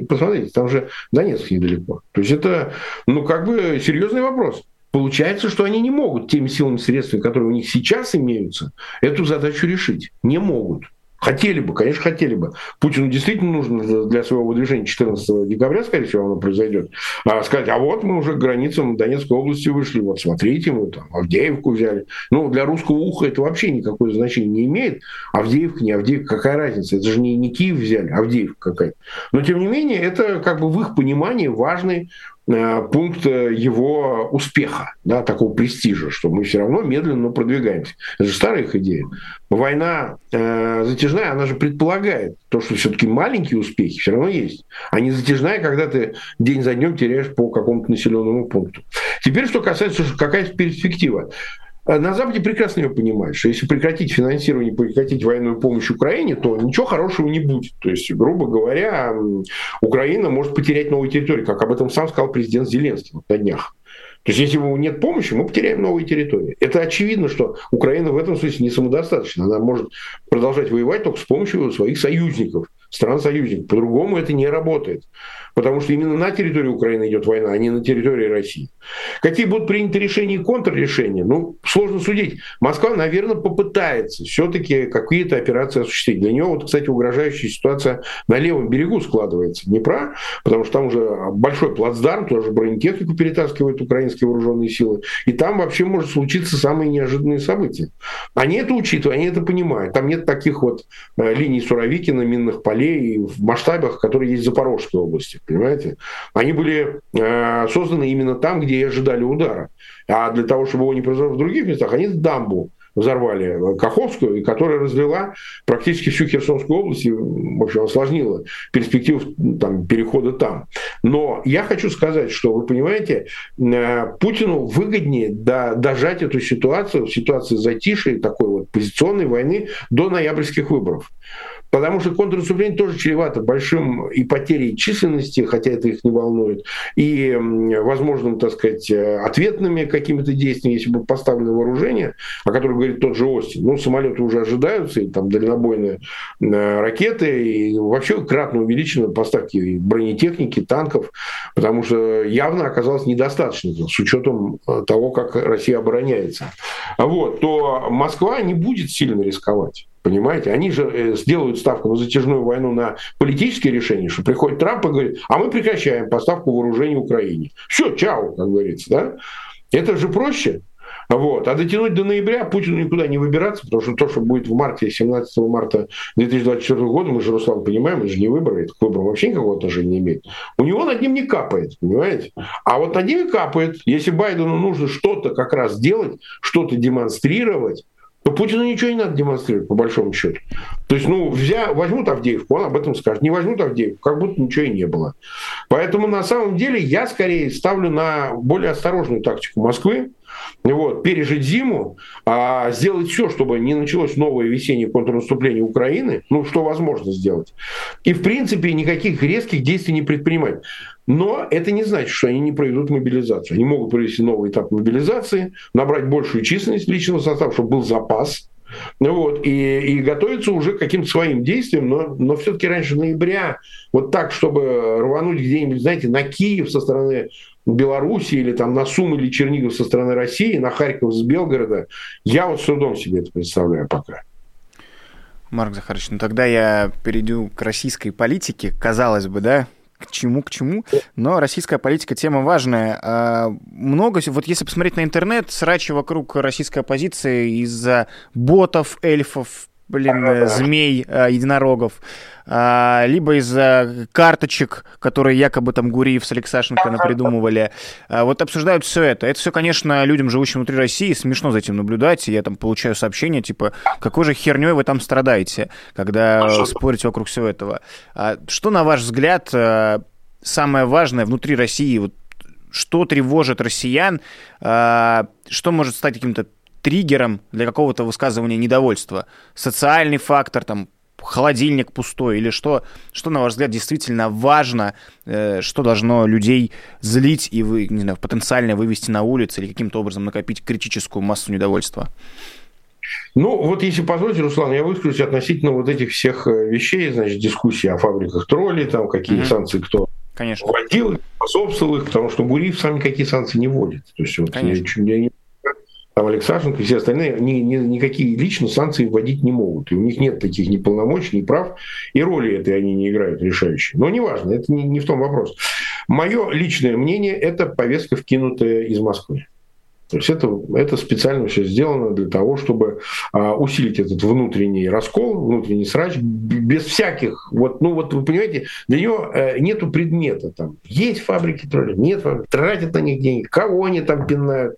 посмотрите, там же Донецк недалеко. То есть это, ну, как бы серьезный вопрос. Получается, что они не могут теми силами средствами, которые у них сейчас имеются, эту задачу решить. Не могут. Хотели бы, конечно, хотели бы. Путину действительно нужно для своего выдвижения 14 декабря, скорее всего, оно произойдет, а сказать, а вот мы уже к границам Донецкой области вышли, вот смотрите, мы там Авдеевку взяли. Ну, для русского уха это вообще никакое значение не имеет. Авдеевка, не Авдеевка, какая разница? Это же не, не Киев взяли, Авдеевка какая-то. Но, тем не менее, это как бы в их понимании важный пункт э, его успеха, да, такого престижа, что мы все равно медленно продвигаемся. Это же старая их идея. Война э, затяжная, она же предполагает то, что все-таки маленькие успехи все равно есть. А не затяжная, когда ты день за днем теряешь по какому-то населенному пункту. Теперь, что касается, какая перспектива. Э, на Западе прекрасно ее понимают, что если прекратить финансирование, прекратить военную помощь Украине, то ничего хорошего не будет. То есть, грубо говоря, Украина может потерять новые территории, как об этом сам сказал президент Зеленский на днях. То есть, если нет помощи, мы потеряем новые территории. Это очевидно, что Украина в этом смысле не самодостаточна. Она может продолжать воевать только с помощью своих союзников, стран-союзников. По-другому это не работает потому что именно на территории Украины идет война, а не на территории России. Какие будут приняты решения и контррешения? Ну, сложно судить. Москва, наверное, попытается все-таки какие-то операции осуществить. Для нее, вот, кстати, угрожающая ситуация на левом берегу складывается Днепра, потому что там уже большой плацдарм, тоже бронетехнику перетаскивают украинские вооруженные силы, и там вообще может случиться самые неожиданные события. Они это учитывают, они это понимают. Там нет таких вот э, линий Суровикина, минных полей в масштабах, которые есть в Запорожской области понимаете? Они были э, созданы именно там, где и ожидали удара. А для того, чтобы его не произошло в других местах, они дамбу взорвали Каховскую, которая разлила практически всю Херсонскую область и, в общем, осложнила перспективу там, перехода там. Но я хочу сказать, что, вы понимаете, э, Путину выгоднее дожать эту ситуацию, ситуацию затишья, такой позиционной войны до ноябрьских выборов. Потому что контрнаступление тоже чревато большим и потерей численности, хотя это их не волнует, и возможным, так сказать, ответными какими-то действиями, если будет поставлено вооружение, о котором говорит тот же Остин. Ну, самолеты уже ожидаются, и там дальнобойные э, ракеты, и вообще кратно увеличены поставки бронетехники, танков, потому что явно оказалось недостаточно с учетом э, того, как Россия обороняется. Вот, то Москва не будет сильно рисковать. Понимаете? Они же э, сделают ставку на затяжную войну на политические решения, что приходит Трамп и говорит, а мы прекращаем поставку вооружений Украине. Все, чао, как говорится. Да? Это же проще. Вот. А дотянуть до ноября Путину никуда не выбираться, потому что то, что будет в марте, 17 марта 2024 года, мы же, Руслан, понимаем, это же не выборы, это к выборам вообще никакого отношения не имеет. У него над ним не капает, понимаете? А вот над ним капает. Если Байдену нужно что-то как раз делать, что-то демонстрировать, то Путину ничего не надо демонстрировать, по большому счету. То есть, ну, взя, возьмут Авдеевку, он об этом скажет. Не возьмут Авдеевку, как будто ничего и не было. Поэтому, на самом деле, я скорее ставлю на более осторожную тактику Москвы. Вот, пережить зиму, а сделать все, чтобы не началось новое весеннее контрнаступление Украины, ну, что возможно сделать. И, в принципе, никаких резких действий не предпринимать. Но это не значит, что они не проведут мобилизацию. Они могут провести новый этап мобилизации, набрать большую численность личного состава, чтобы был запас, вот, и, и готовиться уже к каким-то своим действиям, но, но все-таки раньше ноября, вот так, чтобы рвануть где-нибудь, знаете, на Киев со стороны Беларуси или там на Сум или Чернигов со стороны России, на Харьков с Белгорода, я вот с трудом себе это представляю пока. Марк Захарович, ну тогда я перейду к российской политике, казалось бы, да, к чему, к чему. Но российская политика тема важная. А, много, вот если посмотреть на интернет, срачи вокруг российской оппозиции из-за ботов, эльфов, блин, э, змей, э, единорогов, а, либо из-за карточек, которые якобы там Гуриев с Алексашенко напридумывали. А, вот обсуждают все это. Это все, конечно, людям, живущим внутри России, смешно за этим наблюдать. Я там получаю сообщения, типа, какой же херней вы там страдаете, когда спорите вокруг всего этого. А что, на ваш взгляд, э, самое важное внутри России, вот, что тревожит россиян, что может стать каким-то триггером для какого-то высказывания недовольства? Социальный фактор, там, холодильник пустой или что, что на ваш взгляд действительно важно, э, что должно людей злить и вы, не знаю, потенциально вывести на улицу или каким-то образом накопить критическую массу недовольства? Ну, вот если позволите, Руслан, я выскажусь относительно вот этих всех э, вещей, значит, дискуссии о фабриках троллей, там, какие mm-hmm. санкции кто Конечно. вводил, способствовал их, потому что Гуриев сам никакие санкции не вводит. То есть вот Конечно. я, я там Алексашенко и все остальные, ни, ни, никакие лично санкции вводить не могут. И у них нет таких ни полномочий, ни прав, и роли этой они не играют решающей. Но неважно, это не, не в том вопрос. Мое личное мнение – это повестка, вкинутая из Москвы. То есть это, это специально все сделано для того, чтобы а, усилить этот внутренний раскол, внутренний срач, без всяких, вот, ну вот вы понимаете, для него э, нету предмета там. Есть фабрики тролли, нет фабрики, тратят на них деньги, кого они там пинают.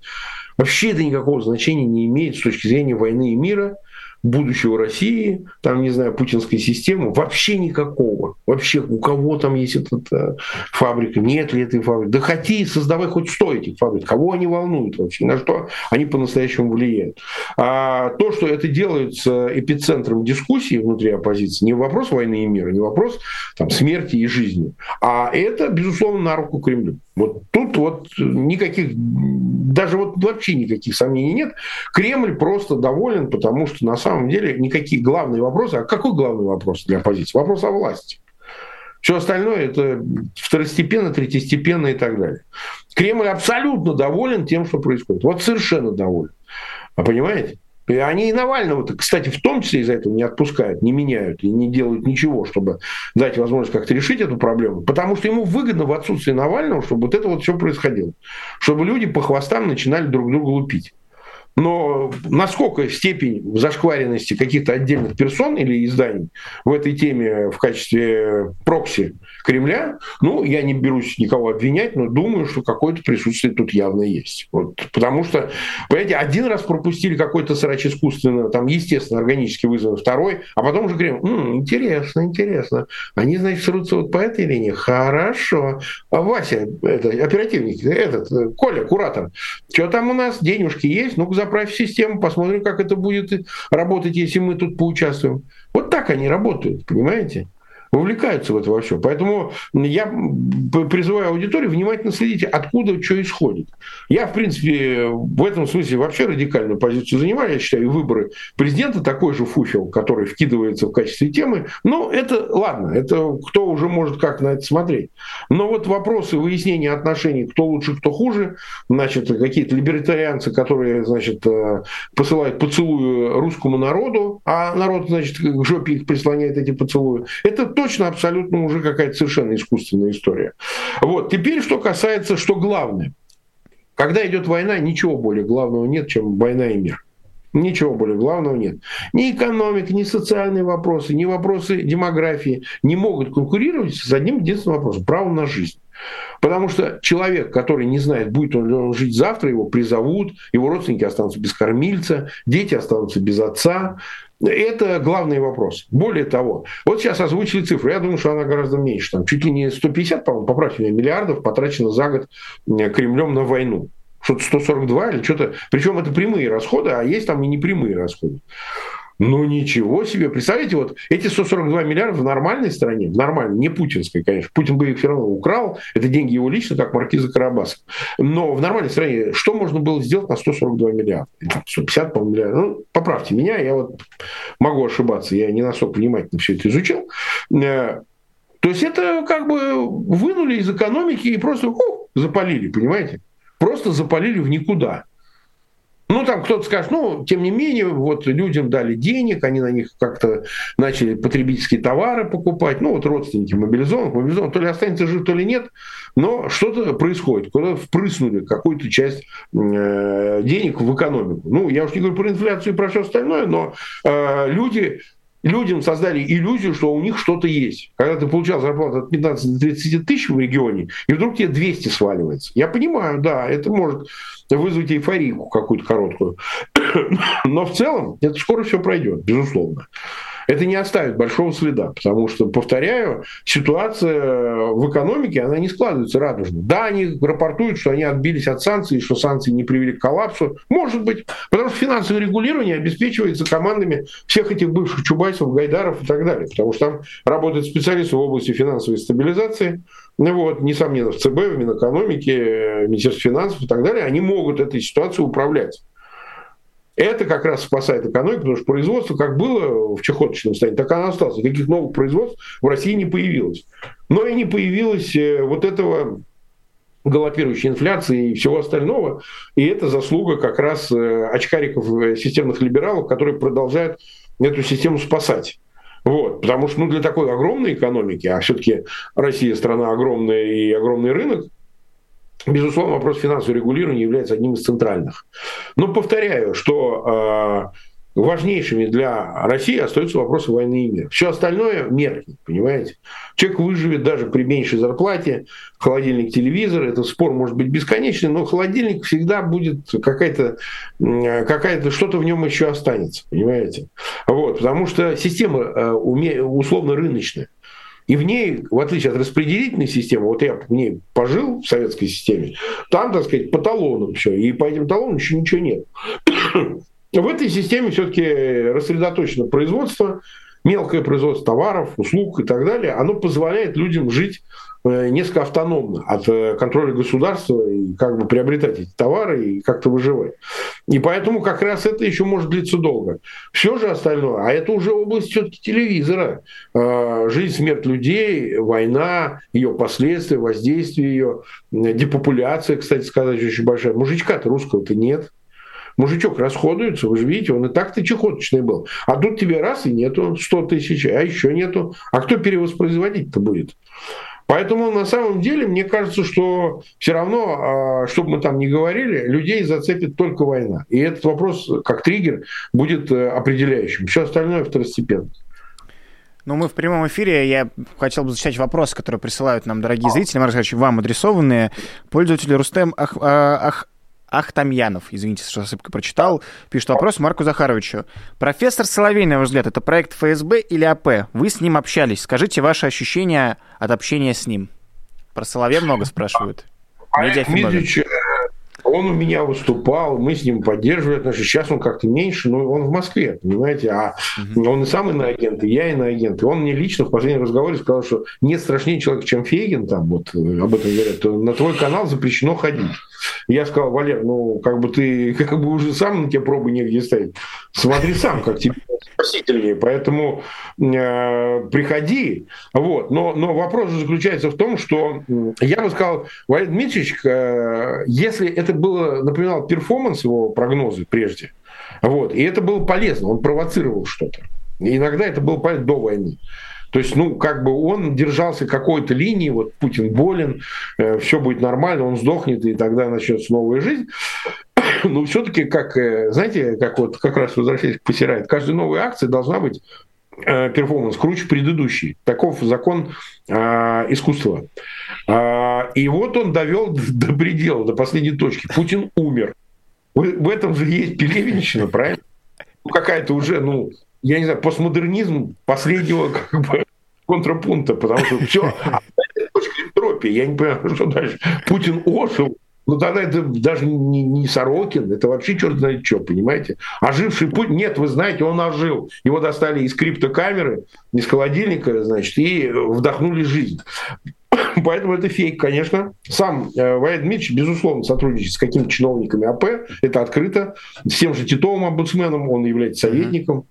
Вообще это никакого значения не имеет с точки зрения войны и мира будущего России, там, не знаю, путинской системы, вообще никакого. Вообще у кого там есть эта э, фабрика, нет ли этой фабрики. Да хоти, создавай хоть сто этих фабрик. Кого они волнуют вообще, на что они по-настоящему влияют. А то, что это делается эпицентром дискуссии внутри оппозиции, не вопрос войны и мира, не вопрос там, смерти и жизни, а это, безусловно, на руку Кремлю. Вот тут вот никаких, даже вот вообще никаких сомнений нет. Кремль просто доволен, потому что на самом деле никакие главные вопросы, а какой главный вопрос для оппозиции? Вопрос о власти. Все остальное это второстепенно, третьестепенно и так далее. Кремль абсолютно доволен тем, что происходит. Вот совершенно доволен. А понимаете? И они и Навального, кстати, в том числе из-за этого не отпускают, не меняют и не делают ничего, чтобы дать возможность как-то решить эту проблему. Потому что ему выгодно в отсутствии Навального, чтобы вот это вот все происходило. Чтобы люди по хвостам начинали друг друга лупить. Но насколько степень зашкваренности каких-то отдельных персон или изданий в этой теме в качестве прокси Кремля, ну, я не берусь никого обвинять, но думаю, что какое-то присутствие тут явно есть. Вот, потому что, понимаете, один раз пропустили какой-то срач искусственно, там, естественно, органически вызван второй, а потом уже говорим, М, интересно, интересно. Они, значит, срутся вот по этой линии. Хорошо. А Вася, это, оперативник, этот, Коля, куратор, что там у нас, денежки есть? Ну-ка, заправь систему, посмотрим, как это будет работать, если мы тут поучаствуем. Вот так они работают, понимаете? Вовлекаются в это во все. Поэтому я призываю аудиторию внимательно следить, откуда что исходит. Я, в принципе, в этом смысле вообще радикальную позицию занимаю. Я считаю, выборы президента такой же фуфел, который вкидывается в качестве темы. Но это, ладно, это кто уже может как на это смотреть. Но вот вопросы выяснения отношений, кто лучше, кто хуже, значит, какие-то либертарианцы, которые, значит, э, посылают поцелуи русскому народу, а народ, значит, к жопе их прислоняет эти поцелуи, это точно абсолютно уже какая-то совершенно искусственная история. Вот. Теперь, что касается, что главное. Когда идет война, ничего более главного нет, чем война и мир. Ничего более главного нет. Ни экономика, ни социальные вопросы, ни вопросы демографии не могут конкурировать с одним единственным вопросом – правом на жизнь. Потому что человек, который не знает, будет он жить завтра, его призовут, его родственники останутся без кормильца, дети останутся без отца, это главный вопрос. Более того, вот сейчас озвучили цифру, я думаю, что она гораздо меньше. Там чуть ли не 150, по-моему, поправьте меня, миллиардов потрачено за год Кремлем на войну. Что-то 142 или что-то. Причем это прямые расходы, а есть там и непрямые расходы. Ну ничего себе. Представляете, вот эти 142 миллиарда в нормальной стране, в нормальной, не путинской, конечно. Путин бы их все равно украл. Это деньги его лично, как маркиза Карабаса. Но в нормальной стране что можно было сделать на 142 миллиарда? 150, по миллиардов. Ну, поправьте меня, я вот могу ошибаться. Я не настолько внимательно все это изучил. Э, то есть это как бы вынули из экономики и просто ух, запалили, понимаете? Просто запалили в никуда. Ну, там кто-то скажет, ну, тем не менее, вот людям дали денег, они на них как-то начали потребительские товары покупать, ну, вот родственники мобилизованных, мобилизованных, то ли останется жив, то ли нет, но что-то происходит, куда впрыснули какую-то часть э, денег в экономику. Ну, я уж не говорю про инфляцию и про все остальное, но э, люди людям создали иллюзию, что у них что-то есть. Когда ты получал зарплату от 15 до 30 тысяч в регионе, и вдруг тебе 200 сваливается. Я понимаю, да, это может вызвать эйфорию какую-то короткую. *coughs* Но в целом это скоро все пройдет, безусловно это не оставит большого следа, потому что, повторяю, ситуация в экономике, она не складывается радужно. Да, они рапортуют, что они отбились от санкций, что санкции не привели к коллапсу. Может быть, потому что финансовое регулирование обеспечивается командами всех этих бывших Чубайсов, Гайдаров и так далее, потому что там работают специалисты в области финансовой стабилизации, ну вот, несомненно, в ЦБ, в Минэкономике, Министерстве финансов и так далее, они могут этой ситуацией управлять. Это как раз спасает экономику, потому что производство как было в чехоточном состоянии, так оно осталось. Никаких новых производств в России не появилось. Но и не появилось э, вот этого галопирующей инфляции и всего остального. И это заслуга как раз э, очкариков э, системных либералов, которые продолжают эту систему спасать. Вот, потому что ну, для такой огромной экономики, а все-таки Россия страна огромная и огромный рынок, Безусловно, вопрос финансового регулирования является одним из центральных. Но повторяю, что э, важнейшими для России остаются вопросы войны и мира. Все остальное меркнет, понимаете? Человек выживет даже при меньшей зарплате, холодильник, телевизор, этот спор может быть бесконечный, но холодильник всегда будет какая-то, какая-то что-то в нем еще останется, понимаете? Вот, потому что система э, условно рыночная. И в ней, в отличие от распределительной системы, вот я в ней пожил в советской системе, там, так сказать, по талонам все, и по этим талонам еще ничего нет. *clears throat* В этой системе все-таки рассредоточено производство, мелкое производство товаров, услуг и так далее, оно позволяет людям жить Э, несколько автономно от э, контроля государства и как бы приобретать эти товары и как-то выживать. И поэтому как раз это еще может длиться долго. Все же остальное, а это уже область все-таки телевизора. Э, жизнь, смерть людей, война, ее последствия, воздействие ее, депопуляция, кстати сказать, очень большая. Мужичка-то русского-то нет. Мужичок расходуется, вы же видите, он и так-то чехоточный был. А тут тебе раз и нету 100 тысяч, а еще нету. А кто перевоспроизводить-то будет? Поэтому на самом деле мне кажется, что все равно, а, что бы мы там ни говорили, людей зацепит только война. И этот вопрос, как триггер, будет э, определяющим. Все остальное второстепенно. Ну, мы в прямом эфире. Я хотел бы зачитать вопросы, которые присылают нам дорогие зрители, Марк вам адресованные. Пользователь Рустем Ах, а, Ах, Ахтамьянов, извините, что ошибка прочитал, пишет вопрос Марку Захаровичу. Профессор Соловей, на ваш взгляд, это проект ФСБ или АП? Вы с ним общались. Скажите ваши ощущения от общения с ним. Про Соловья много спрашивают. Медиафилологи. Он у меня выступал, мы с ним поддерживали отношения. Сейчас он как-то меньше, но он в Москве, понимаете? А угу. он и сам иноагент, и я иноагент. И он мне лично в последнем разговоре сказал, что нет страшнее человека, чем Фейгин, там вот э, об этом говорят, на твой канал запрещено ходить. Я сказал, Валер, ну как бы ты *laughs* как бы уже сам на тебе пробы негде ставить. Смотри сам, как тебе спасительнее. Поэтому э, приходи. Вот. Но, но вопрос заключается в том, что я бы сказал, Валерий Дмитриевич, э, если это было, напоминал перформанс его прогнозы прежде, вот, и это было полезно, он провоцировал что-то. Иногда это было до войны. То есть, ну, как бы он держался какой-то линии, вот Путин болен, э, все будет нормально, он сдохнет, и тогда начнется новая жизнь. *coughs* Но все-таки, как, э, знаете, как вот как раз возвращаясь к Посирает, каждая новая акция должна быть э, перформанс круче предыдущий. Таков закон э, искусства. Э, и вот он довел *laughs* до предела, до последней точки. Путин умер. В, в этом же есть пелевинщина, правильно? Ну, какая-то уже, ну, я не знаю, постмодернизм последнего *laughs* как бы контрапункта, потому что все, а точка энтропии, я не понимаю, что дальше. Путин ожил, ну тогда это даже не, не Сорокин, это вообще черт знает что, понимаете? Оживший Путин, нет, вы знаете, он ожил. Его достали из криптокамеры, из холодильника, значит, и вдохнули жизнь. *coughs* Поэтому это фейк, конечно. Сам э, Валерий Дмитриевич, безусловно, сотрудничает с какими-то чиновниками АП, это открыто. С тем же Титовым омбудсменом, он является советником.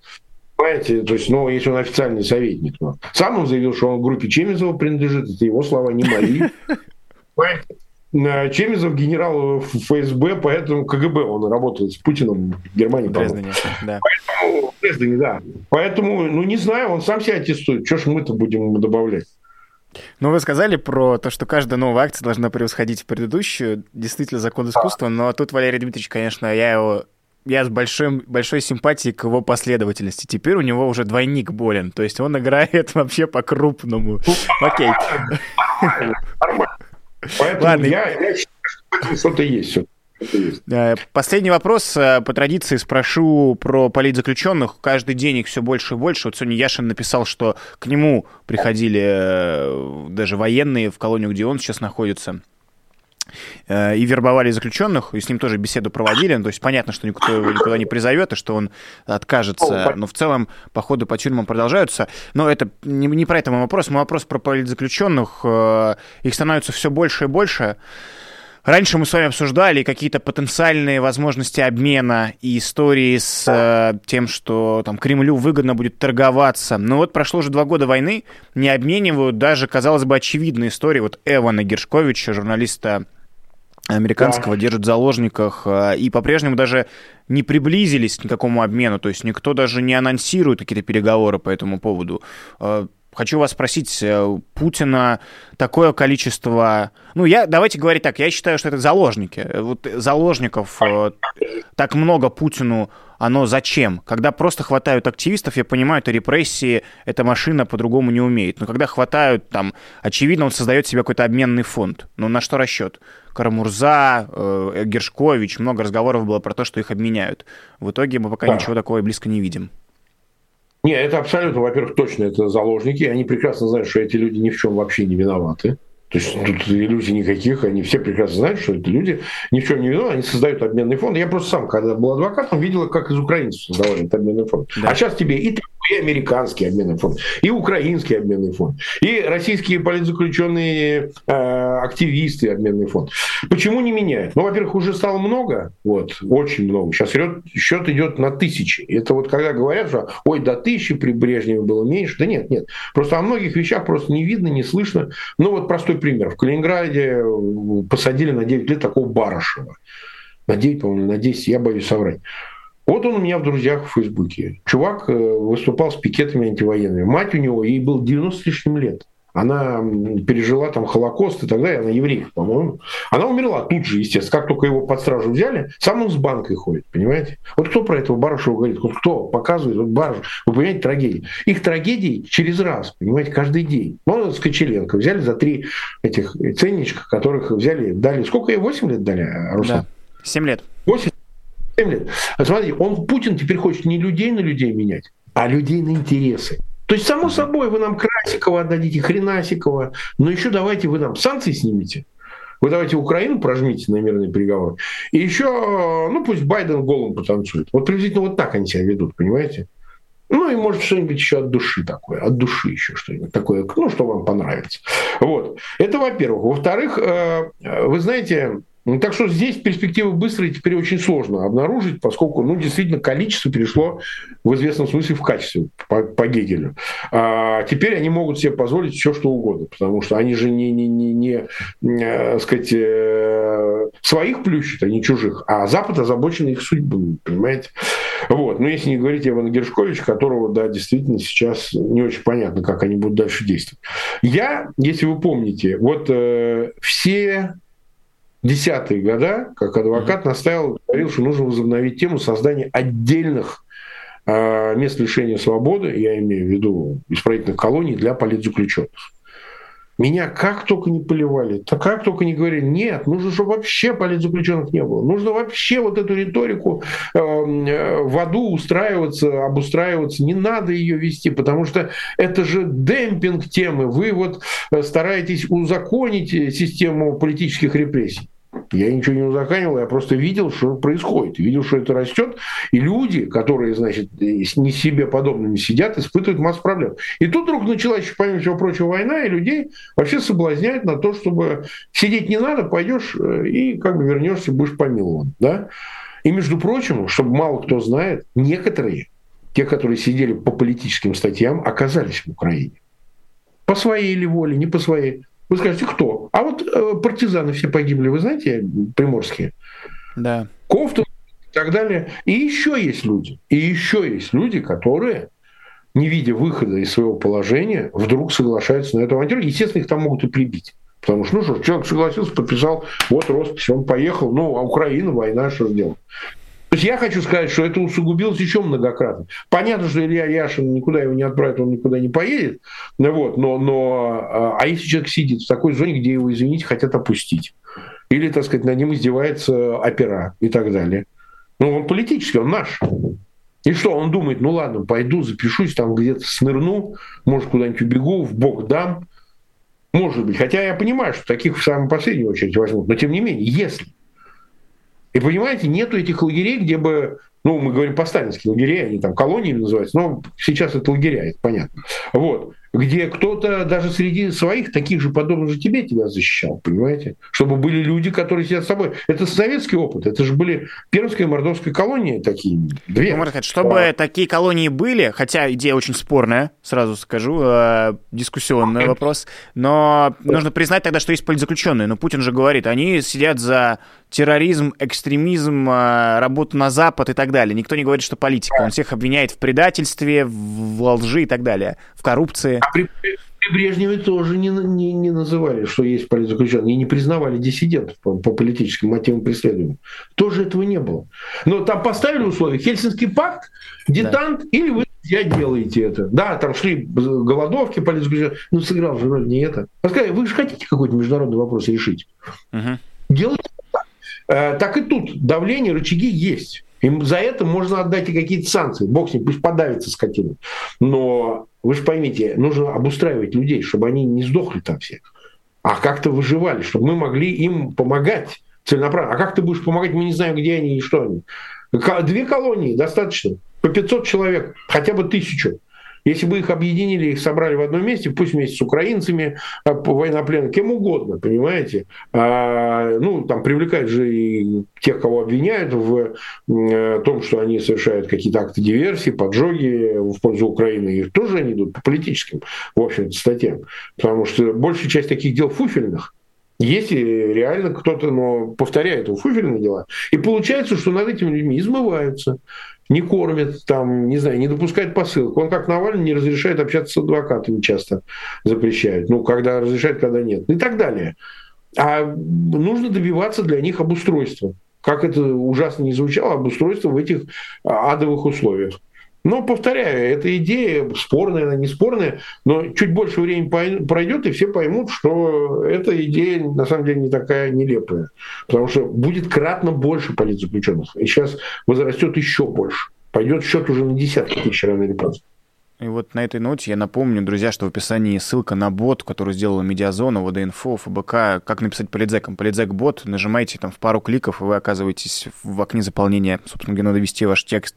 Понимаете, то есть, ну, если он официальный советник. Но. Сам он заявил, что он группе Чемизова принадлежит, это его слова, не мои. Чемизов генерал ФСБ, поэтому КГБ, он работает с Путиным в Германии. В Дрездене, да. Поэтому, в Дрездене, да. Поэтому, ну, не знаю, он сам себя аттестует. Что ж мы-то будем добавлять? Ну, вы сказали про то, что каждая новая акция должна превосходить предыдущую. Действительно, закон искусства. Но тут Валерий Дмитриевич, конечно, я его я с большим, большой симпатией к его последовательности. Теперь у него уже двойник болен. То есть он играет *laughs* вообще по-крупному. Окей. Нормально. Поэтому Ладно. я, я считаю, что что-то есть. Э, последний вопрос. Э, по традиции спрошу про политзаключенных. Каждый день их все больше и больше. Вот сегодня Яшин написал, что к нему приходили э, даже военные в колонию, где он сейчас находится и вербовали заключенных, и с ним тоже беседу проводили. Ну, то есть понятно, что никто его никуда не призовет, и что он откажется. Но в целом походы по тюрьмам продолжаются. Но это не, не про это мой вопрос. Мой вопрос про политзаключенных. Их становится все больше и больше. Раньше мы с вами обсуждали какие-то потенциальные возможности обмена и истории с э, тем, что там Кремлю выгодно будет торговаться. Но вот прошло уже два года войны, не обменивают даже, казалось бы, очевидные истории. Вот Эвана Гершковича, журналиста американского, да. держат в заложниках э, и по-прежнему даже не приблизились к никакому обмену, то есть никто даже не анонсирует какие-то переговоры по этому поводу. Э, Хочу вас спросить, э, Путина такое количество... Ну, я, давайте говорить так, я считаю, что это заложники. Вот заложников э, так много Путину, оно зачем? Когда просто хватают активистов, я понимаю, это репрессии, эта машина по-другому не умеет. Но когда хватают, там, очевидно, он создает себе какой-то обменный фонд. Ну, на что расчет? Карамурза, э, Гершкович, много разговоров было про то, что их обменяют. В итоге мы пока да. ничего такого близко не видим. Не, это абсолютно, во-первых, точно это заложники. Они прекрасно знают, что эти люди ни в чем вообще не виноваты. То есть тут иллюзий никаких, они все прекрасно знают, что это люди ни в чем не виноваты, они создают обменный фонд. Я просто сам, когда был адвокатом, видел, как из украинцев создавали этот обменный фонд. Да. А сейчас тебе и и американский обменный фонд, и украинский обменный фонд, и российские политзаключенные э, активисты обменный фонд. Почему не меняют? Ну, во-первых, уже стало много, вот, очень много. Сейчас счет, счет идет на тысячи. Это вот когда говорят, что ой, до тысячи при Брежневе было меньше. Да нет, нет. Просто о многих вещах просто не видно, не слышно. Ну, вот простой пример. В Калининграде посадили на 9 лет такого Барышева. На 9, по-моему, на 10, я боюсь соврать. Вот он у меня в друзьях в Фейсбуке. Чувак э, выступал с пикетами антивоенными. Мать у него, ей было 90 с лишним лет. Она пережила там Холокост и так далее, она еврейка, по-моему. Она умерла тут же, естественно. Как только его под стражу взяли, сам он с банкой ходит, понимаете? Вот кто про этого Барышева говорит? Вот кто показывает? Вот Барыш, вы понимаете, трагедии. Их трагедии через раз, понимаете, каждый день. Ну, Скочеленко взяли за три этих ценничка, которых взяли, дали, сколько ей, 8 лет дали, Руслан? Да, 7 лет. 8 лет. Смотрите, он, Путин теперь хочет не людей на людей менять, а людей на интересы. То есть, само собой, вы нам Красикова отдадите, Хренасикова, но еще давайте вы нам санкции снимете. Вы давайте Украину прожмите на мирный переговор. И еще, ну пусть Байден голым потанцует. Вот приблизительно вот так они себя ведут, понимаете? Ну и может что-нибудь еще от души такое, от души еще что-нибудь такое, ну что вам понравится. Вот. Это во-первых. Во-вторых, э, вы знаете, ну, так что здесь перспективы быстрые теперь очень сложно обнаружить, поскольку, ну, действительно, количество перешло в известном смысле в качестве по, по Гегелю. А теперь они могут себе позволить все, что угодно, потому что они же не, не, не, не э, сказать, э, своих плющат, а не чужих, а Запад озабочен их судьбой, понимаете? Вот. Но если не говорить Ивана Гершковича, которого, да, действительно сейчас не очень понятно, как они будут дальше действовать. Я, если вы помните, вот э, все десятые года, как адвокат, настаивал, говорил, что нужно возобновить тему создания отдельных э, мест лишения свободы, я имею в виду исправительных колоний для политзаключенных. Меня как только не поливали, так как только не говорили, нет, нужно, чтобы вообще политзаключенных не было. Нужно вообще вот эту риторику э, э, в аду устраиваться, обустраиваться. Не надо ее вести, потому что это же демпинг темы. Вы вот э, стараетесь узаконить систему политических репрессий. Я ничего не узаканивал, я просто видел, что происходит. Видел, что это растет. И люди, которые, значит, не себе подобными сидят, испытывают массу проблем. И тут вдруг началась, еще, помимо всего прочего, война, и людей вообще соблазняют на то, чтобы сидеть не надо, пойдешь э, и как бы вернешься, будешь помилован. Да? И, между прочим, чтобы мало кто знает, некоторые, те, которые сидели по политическим статьям, оказались в Украине. По своей или воле, не по своей. Вы скажете, кто? А вот э, партизаны все погибли, вы знаете, приморские? Да. Кофту и так далее. И еще есть люди. И еще есть люди, которые не видя выхода из своего положения, вдруг соглашаются на эту авантюру. Естественно, их там могут и прибить. Потому что, ну что, человек согласился, подписал, вот роспись, он поехал, ну, а Украина, война, что сделал. То есть я хочу сказать, что это усугубилось еще многократно. Понятно, что Илья Яшин никуда его не отправит, он никуда не поедет. Ну вот, но, но, а, а если человек сидит в такой зоне, где его, извините, хотят опустить? Или, так сказать, над ним издевается опера и так далее. Ну, он политический, он наш. И что, он думает, ну ладно, пойду, запишусь, там где-то снырну, может, куда-нибудь убегу, в бок дам. Может быть. Хотя я понимаю, что таких в самую последнюю очередь возьмут. Но тем не менее, если. И понимаете, нету этих лагерей, где бы ну, мы говорим по-сталински лагеря, они там колониями называются, но сейчас это лагеря, это понятно. Вот где кто-то даже среди своих, таких же подобных же тебе, тебя защищал, понимаете? Чтобы были люди, которые сидят с тобой. Это советский опыт, это же были Пермская и Мордовская колонии такие, две. Ну, сказать, чтобы а... такие колонии были, хотя идея очень спорная, сразу скажу, э, дискуссионный вопрос, но нужно признать тогда, что есть политзаключенные, но Путин же говорит, они сидят за терроризм, экстремизм, э, работу на Запад и так далее. Никто не говорит, что политика. Он всех обвиняет в предательстве, в лжи и так далее, в коррупции. А при, при Брежневе тоже не, не, не называли, что есть политзаключенные, и не признавали диссидентов по, по политическим мотивам преследования. Тоже этого не было. Но там поставили условия. Хельсинский пакт, детант, да. или вы я делаете это. Да, там шли голодовки, политзаключенные, но сыграл же роль не это. А сказали, вы же хотите какой-то международный вопрос решить. Угу. Делайте так. Э, так и тут давление, рычаги есть. Им за это можно отдать и какие-то санкции. Бог с ним, пусть подавится скотина. Но вы же поймите, нужно обустраивать людей, чтобы они не сдохли там все, а как-то выживали, чтобы мы могли им помогать целенаправленно. А как ты будешь помогать, мы не знаем, где они и что они. Две колонии достаточно, по 500 человек, хотя бы тысячу. Если бы их объединили, их собрали в одном месте, пусть вместе с украинцами, а, военнопленными, кем угодно, понимаете? А, ну, там привлекают же и тех, кого обвиняют в э, том, что они совершают какие-то акты диверсии, поджоги в пользу Украины. Их тоже они идут по политическим, в общем-то, статьям. Потому что большая часть таких дел фуфельных, если реально кто-то но повторяет фуфельные дела. И получается, что над этими людьми измываются не кормит, там, не знаю, не допускает посылку. Он, как Навальный, не разрешает общаться с адвокатами часто, запрещает. Ну, когда разрешает, когда нет. И так далее. А нужно добиваться для них обустройства. Как это ужасно не звучало, обустройство в этих адовых условиях. Но, повторяю, эта идея спорная, она не спорная, но чуть больше времени пройдет, и все поймут, что эта идея на самом деле не такая нелепая. Потому что будет кратно больше политзаключенных. И сейчас возрастет еще больше. Пойдет счет уже на десятки тысяч рано или поздно. И вот на этой ноте я напомню, друзья, что в описании ссылка на бот, который сделала Медиазона, ВДИНФО, ФБК, как написать политзеком. Политзек-бот, нажимаете там в пару кликов, и вы оказываетесь в окне заполнения, собственно, где надо ввести ваш текст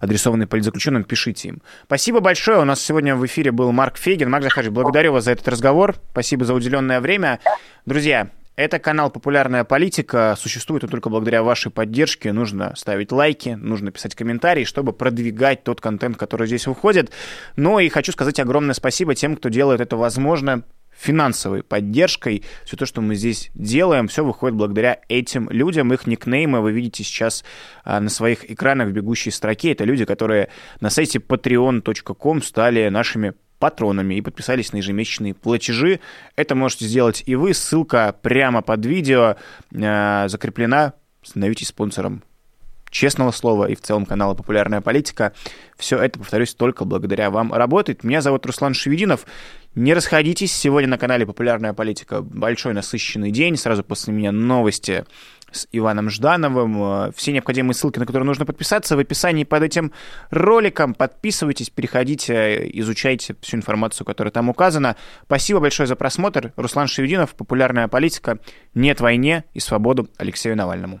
адресованные политзаключенным, пишите им. Спасибо большое. У нас сегодня в эфире был Марк Фейгин. Марк Захарович, благодарю вас за этот разговор. Спасибо за уделенное время. Друзья, это канал «Популярная политика». Существует он только благодаря вашей поддержке. Нужно ставить лайки, нужно писать комментарии, чтобы продвигать тот контент, который здесь выходит. Ну и хочу сказать огромное спасибо тем, кто делает это возможно финансовой поддержкой. Все то, что мы здесь делаем, все выходит благодаря этим людям. Их никнеймы вы видите сейчас а, на своих экранах в бегущей строке. Это люди, которые на сайте patreon.com стали нашими патронами и подписались на ежемесячные платежи. Это можете сделать и вы. Ссылка прямо под видео э, закреплена. Становитесь спонсором честного слова и в целом канала «Популярная политика». Все это, повторюсь, только благодаря вам работает. Меня зовут Руслан Шевединов. Не расходитесь. Сегодня на канале «Популярная политика» большой насыщенный день. Сразу после меня новости с Иваном Ждановым. Все необходимые ссылки, на которые нужно подписаться, в описании под этим роликом. Подписывайтесь, переходите, изучайте всю информацию, которая там указана. Спасибо большое за просмотр. Руслан Шевединов, «Популярная политика». Нет войне и свободу Алексею Навальному.